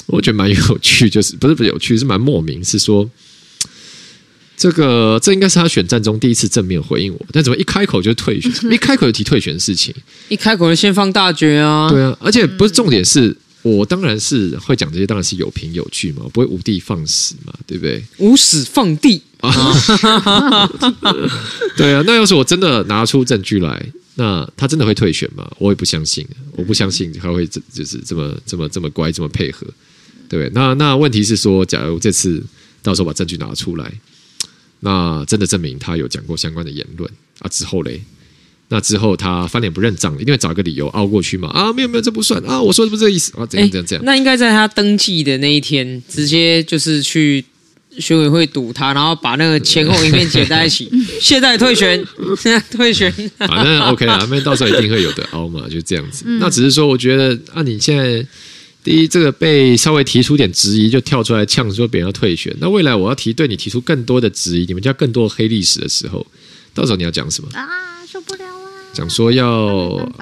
我觉得蛮有趣，就是不是不是有趣，是蛮莫名，是说。这个这应该是他选战中第一次正面回应我，但怎么一开口就退选？(laughs) 一开口就提退选的事情，一开口就先放大决啊！对啊，而且不是重点是，我当然是会讲这些，当然是有凭有据嘛，不会无地放矢嘛，对不对？无矢放地啊！(laughs) 对啊，那要是我真的拿出证据来，那他真的会退选吗？我也不相信，我不相信他会这就是这么这么这么乖，这么配合，对不对？那那问题是说，假如这次到时候把证据拿出来。那真的证明他有讲过相关的言论啊？之后嘞，那之后他翻脸不认账，一定会找一个理由凹过去嘛？啊，没有没有，这不算啊！我说的不是这个意思啊！怎样怎样怎样？那应该在他登记的那一天，直接就是去选委会堵他，然后把那个前后影片剪在一起，(laughs) 现在退选，现在退选，反正 OK 啊，那到时候一定会有的凹嘛，就这样子。那只是说，我觉得啊，你现在。第一，这个被稍微提出点质疑，就跳出来呛说别人要退选。那未来我要提对你提出更多的质疑，你们家更多黑历史的时候，到时候你要讲什么啊？受不了啊！讲说要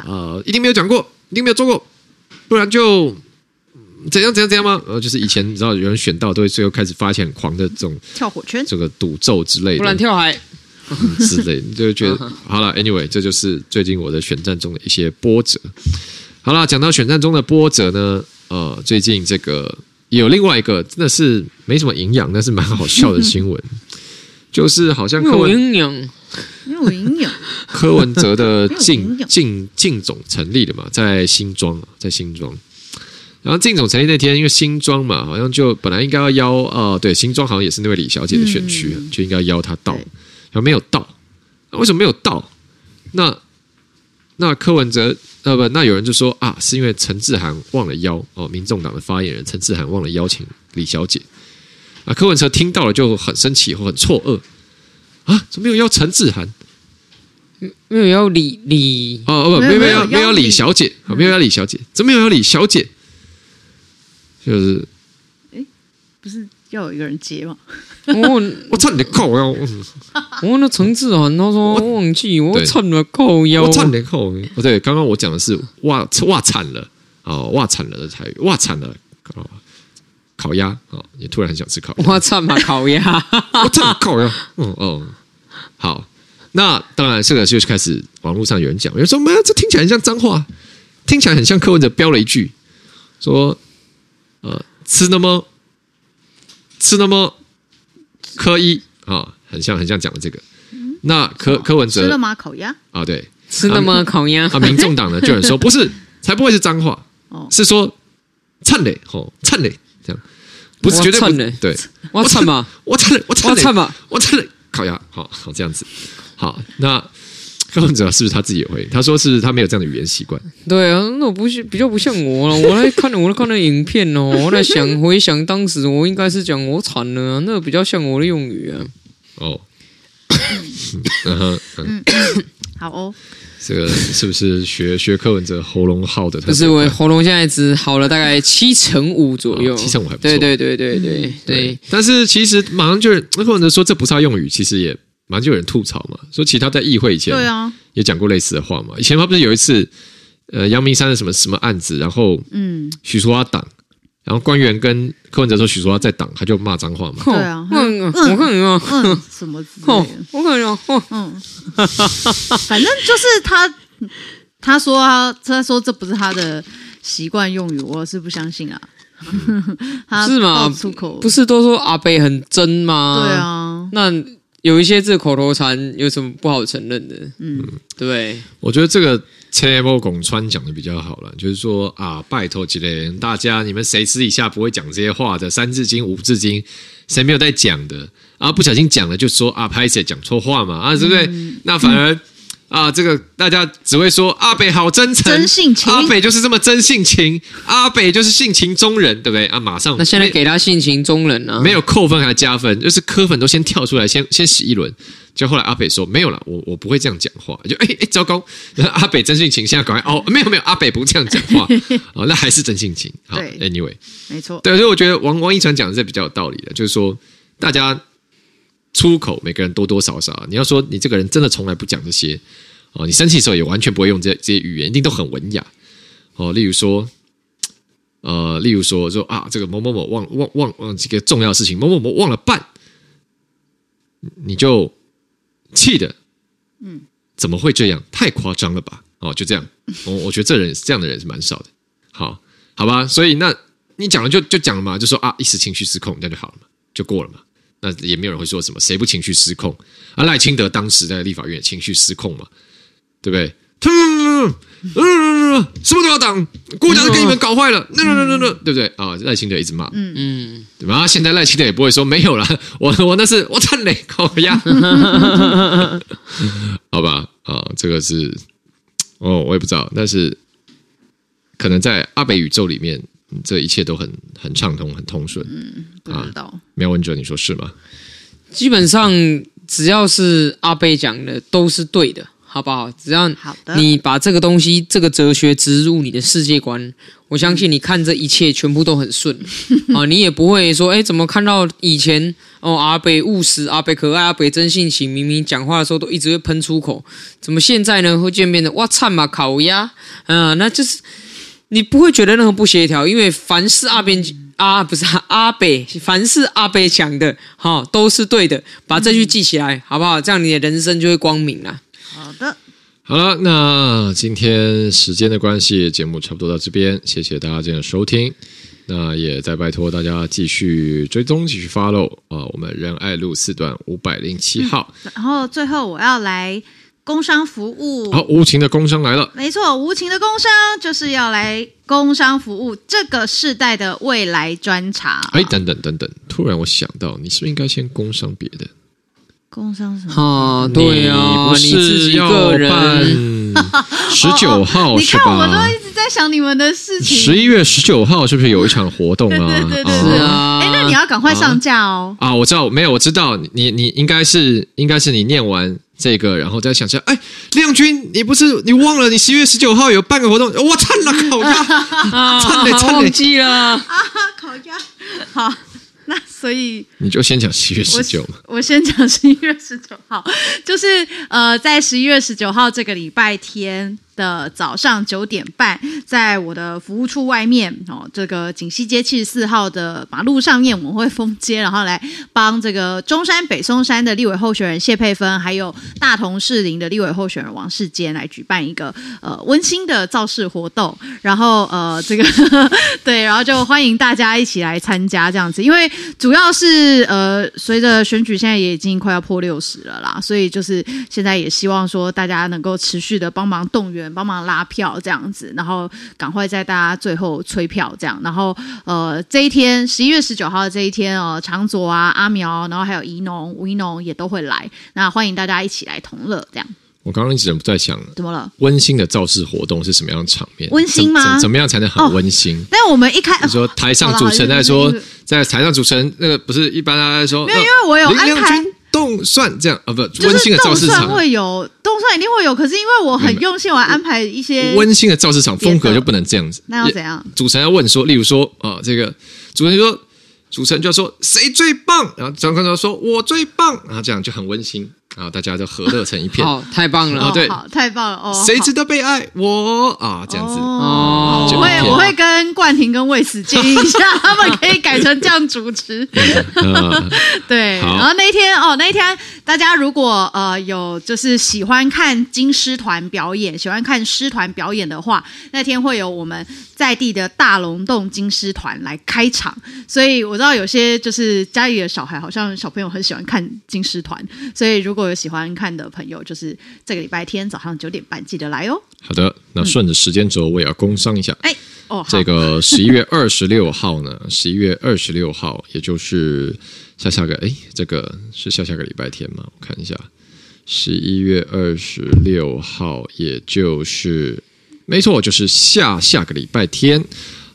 呃，一定没有讲过，一定没有做过，不然就怎样怎样怎样吗？呃，就是以前你知道有人选到都会最后开始发起很狂的这种跳火圈、这个赌咒之类的，不然跳海、嗯、之类的，(laughs) 你就会觉得好了。Anyway，这就是最近我的选战中的一些波折。好了，讲到选战中的波折呢。呃，最近这个有另外一个真的是没什么营养，但是蛮好笑的新闻，(laughs) 就是好像柯文养，没有营养。柯文哲的竞竞竞总成立了嘛，在新庄，在新庄。然后竞总成立那天，因为新庄嘛，好像就本来应该要邀呃，对，新庄好像也是那位李小姐的选区，嗯、就应该邀她到，然后没有到，为什么没有到？那那柯文哲。呃不，那有人就说啊，是因为陈志涵忘了邀哦，民众党的发言人陈志涵忘了邀请李小姐啊。柯文哲听到了就很生气或很错愕啊，怎么没有邀陈志涵？没有邀李李哦不，没有没有没有邀李小姐，没有邀李小姐，怎么没有邀李小姐？就是，哎，不是。要有一个人接嘛？我我操你的靠腰！我那陈志涵他说忘记我操你的靠腰！我操你的靠！哦对，刚刚我讲的是哇哇惨了哦哇惨了的台语哇惨了哦烤鸭哦你突然很想吃烤我惨嘛烤鸭 (laughs) 我操你烤鸭嗯嗯好那当然这个就开始网络上有人讲有人说妈这听起来很像脏话听起来很像柯文哲飙了一句说呃吃那么。吃那么柯一啊，很像很像讲的这个。那柯柯文哲吃了吗？烤鸭？啊，对，吃了吗？烤鸭？啊，民众党呢就有人说 (laughs) 不是，才不会是脏话，是说灿嘞吼灿嘞这样，不是绝对不是对，我灿嘛，我灿嘞，我灿嘞，嘛，我灿嘞，烤鸭，好好这样子，好那。柯文哲是不是他自己也会？他说是他没有这样的语言习惯。对啊，那我不是比较不像我了。(laughs) 我来看，我来看那影片哦，我在想回想当时，我应该是讲我惨了，那个比较像我的用语啊。哦，(laughs) 嗯嗯，好哦。这个是不是学学柯文哲喉咙好的？不是，我喉咙现在只好了大概七成五左右，七成五还不错。对对对对对对。但是其实马上就是柯文哲说这不是他用语，其实也。马上就有人吐槽嘛，说其他在议会以前也讲过类似的话嘛。以前他不是有一次，呃，阳明山的什么什么案子，然后嗯，许淑华挡，然后官员跟柯文哲说许淑华在挡，他就骂脏话嘛。对啊，嗯，我看你啊，什么之类的，我看你啊，嗯，反正就是他他说他他说这不是他的习惯用语，我是不相信啊。(laughs) 是吗？出口不是都说阿北很真吗？对啊，那。有一些这口头禅有什么不好承认的？嗯，对，我觉得这个切莫拱川讲的比较好了，就是说啊，拜托几类人，大家你们谁私底下不会讲这些话的？三字经、五字经，谁没有在讲的？啊，不小心讲了就说啊，拍谁讲错话嘛，啊，对不对？嗯、那反而。嗯啊，这个大家只会说阿北好真诚，真性情。阿北就是这么真性情，阿北就是性情中人，对不对？啊，马上那现在给他性情中人呢、啊？没有扣分还加分，就是科粉都先跳出来，先先洗一轮。就后来阿北说没有了，我我不会这样讲话。就哎哎，糟糕！阿北真性情，现在赶快哦，没有没有，阿北不这样讲话 (laughs) 哦，那还是真性情。好，anyway，没错。对，所以我觉得王王一传讲的是比较有道理的，就是说大家出口，每个人多多少少，你要说你这个人真的从来不讲这些哦，你生气的时候也完全不会用这这些语言，一定都很文雅哦。例如说。呃，例如说说啊，这个某某某忘忘忘忘几个重要的事情，某某某忘了办，你就气的，嗯，怎么会这样？太夸张了吧？哦，就这样，我我觉得这人这样的人是蛮少的。好，好吧，所以那你讲了就就讲了嘛，就说啊，一时情绪失控，那就好了嘛，就过了嘛。那也没有人会说什么，谁不情绪失控？啊，赖清德当时在立法院情绪失控嘛，对不对？(laughs) 嗯嗯嗯，什么都要挡，国家都给你们搞坏了，那那那那那，对不对啊？赖清德一直骂，嗯嗯，对吧？现在赖清德也不会说没有了，我我那是我惨嘞，烤鸭，好吧啊，这个是哦，我也不知道，但是可能在阿北宇宙里面，这一切都很很畅通，很通顺。嗯，不知道。苗文哲，你说是吗？基本上只要是阿北讲的，都是对的。好不好？只要你把这个东西、这个哲学植入你的世界观，我相信你看这一切全部都很顺啊！(laughs) 你也不会说，哎，怎么看到以前哦，阿北务实、阿北可爱、阿北真性情，明明讲话的时候都一直会喷出口，怎么现在呢会渐变得哇惨嘛烤鸭啊？那就是你不会觉得任何不协调，因为凡是阿边阿不是阿北，凡是阿北讲的哈、哦、都是对的，把这句记起来好不好？这样你的人生就会光明了。好的，好了，那今天时间的关系，节目差不多到这边，谢谢大家今天的收听。那也再拜托大家继续追踪，继续 follow 啊，我们仁爱路四段五百零七号、嗯。然后最后我要来工商服务，好，无情的工商来了，没错，无情的工商就是要来工商服务这个世代的未来专长。哎，等等等等，突然我想到，你是不是应该先工商别的？工商什么？啊，对啊，你不是要办 (laughs) 十九号是吧？你看，我都一直在想你们的事情。十一月十九号是不是有一场活动啊？对对对对，是啊。哎，那你要赶快上架哦。啊，我知道，没有，我知道，你你应该是应该是你念完这个，然后再想想，哎，亮君，你不是你忘了，你十一月十九号有办个活动？我操了，烤鸭，(laughs) 差点差点忘记了啊，烤鸭，好。那所以你就先讲十一月十九嘛。我先讲十一月十九号，就是呃，在十一月十九号这个礼拜天。的早上九点半，在我的服务处外面哦，这个锦西街七十四号的马路上面，我们会封街，然后来帮这个中山北松山的立委候选人谢佩芬，还有大同士林的立委候选人王世坚来举办一个呃温馨的造势活动，然后呃这个 (laughs) 对，然后就欢迎大家一起来参加这样子，因为主要是呃随着选举现在也已经快要破六十了啦，所以就是现在也希望说大家能够持续的帮忙动员。帮忙拉票这样子，然后赶快在大家最后催票这样，然后呃这一天十一月十九号的这一天哦，长佐啊阿苗，然后还有宜农吴宜农也都会来，那欢迎大家一起来同乐这样。我刚刚一直在想，怎么了？温馨的造势活动是什么样的场面？温馨吗？怎么样才能很温馨？哦、但我们一开，你说台上主持人在说，在台上主持人那个不是一般大家在说，没有，因为我有安排。动算这样啊，不温馨的造市场会有，动算一定会有。可是因为我很用心，我要安排一些温馨的造市场风格就不能这样子。那要怎样？主持人要问说，例如说啊，这个主持人说，主持人就要说谁最棒，然后张观众说我最棒，然后这样就很温馨。啊！大家就和乐成一片，好，太棒了！对，太棒了！哦，谁值得被爱？我啊，这样子哦。我会我会跟冠廷跟卫子建议一下，他们可以改成这样主持。(laughs) 对，然后那一天哦，那一天大家如果呃有就是喜欢看金狮团表演，喜欢看狮团表演的话，那天会有我们在地的大龙洞金狮团来开场。所以我知道有些就是家里的小孩，好像小朋友很喜欢看金狮团，所以如果有喜欢看的朋友，就是这个礼拜天早上九点半记得来哦。好的，那顺着时间轴，我也要工商一下。哎，哦，这个十一月二十六号呢，十一月二十六号，也就是下下个，哎，这个是下下个礼拜天吗？我看一下，十一月二十六号，也就是没错，就是下下个礼拜天。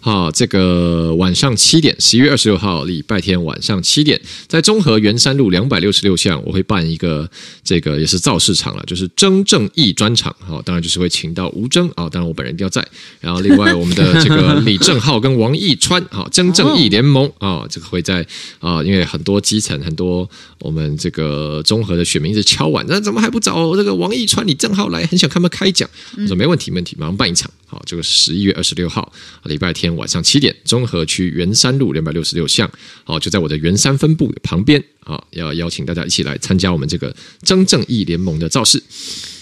好，这个晚上七点，十一月二十六号礼拜天晚上七点，在中和圆山路两百六十六巷，我会办一个这个也是造势场了，就是曾正义专场。好，当然就是会请到吴征啊，当然我本人一定要在。然后另外我们的这个李正浩跟王义川，好，曾正义联盟啊，这个会在啊，因为很多基层很多我们这个中和的选民是敲碗，那怎么还不找这个王义川、李正浩来？很想看他们开讲。我说没问题，没问题，马上办一场。好，这个十一月二十六号礼拜天晚上七点，中和区圆山路两百六十六巷，好，就在我的圆山分部的旁边。好，要邀请大家一起来参加我们这个曾正义联盟的造势。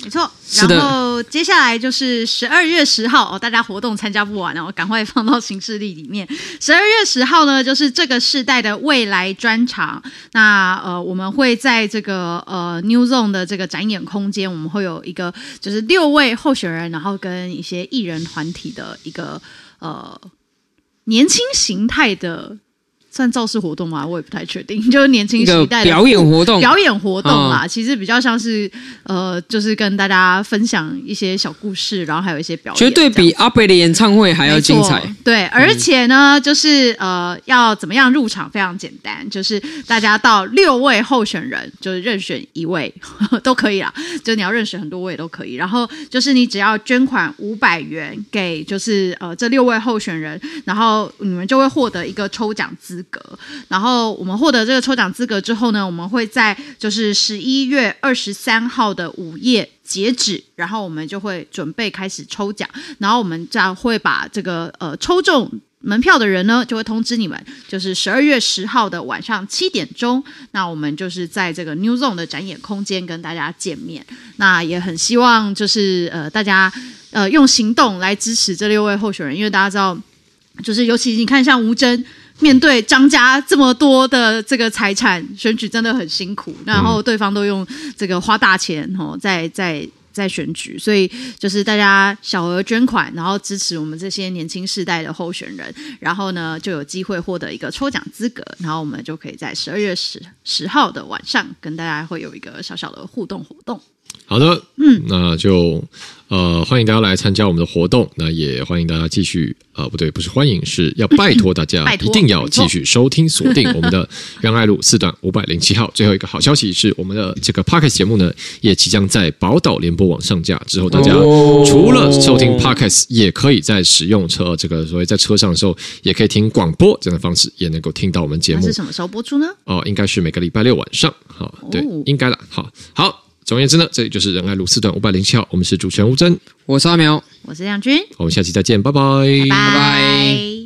没错，然后接下来就是十二月十号哦，大家活动参加不完哦，赶快放到行事历里面。十二月十号呢，就是这个世代的未来专场。那呃，我们会在这个呃 New Zone 的这个展演空间，我们会有一个就是六位候选人，然后跟一些艺人团体的一个呃年轻形态的。算造势活动吗？我也不太确定，(laughs) 就是年轻时代的表演活动，表演活动啦。哦、其实比较像是呃，就是跟大家分享一些小故事，然后还有一些表演，绝对比阿北的演唱会还要精彩。对，而且呢，就是呃，要怎么样入场？非常简单，就是大家到六位候选人，就是任选一位 (laughs) 都可以啦。就你要任选很多位都可以。然后就是你只要捐款五百元给，就是呃这六位候选人，然后你们就会获得一个抽奖资。格，然后我们获得这个抽奖资格之后呢，我们会在就是十一月二十三号的午夜截止，然后我们就会准备开始抽奖，然后我们这样会把这个呃抽中门票的人呢，就会通知你们，就是十二月十号的晚上七点钟，那我们就是在这个 New Zone 的展演空间跟大家见面，那也很希望就是呃大家呃用行动来支持这六位候选人，因为大家知道，就是尤其你看像吴峥。面对张家这么多的这个财产，选举真的很辛苦。然后对方都用这个花大钱哦，在在在选举，所以就是大家小额捐款，然后支持我们这些年轻世代的候选人，然后呢就有机会获得一个抽奖资格，然后我们就可以在十二月十十号的晚上跟大家会有一个小小的互动活动。好的，嗯，那就呃欢迎大家来参加我们的活动，那也欢迎大家继续呃不对，不是欢迎，是要拜托大家 (laughs) 一定要继续收听锁定我们的 (laughs) 仁爱路四段五百零七号。最后一个好消息是，我们的这个 Podcast 节目呢，也即将在宝岛联播网上架之后，大家除了收听 Podcast，也可以在使用车这个所谓在车上的时候，也可以听广播这样的方式，也能够听到我们节目。是什么时候播出呢？哦，应该是每个礼拜六晚上。好，对，应该了。好，好。总而言之呢，这里就是仁爱路四段五百零七号，我们是主持人吴真，我是阿苗，我是亮君，我们下期再见，拜拜，拜拜。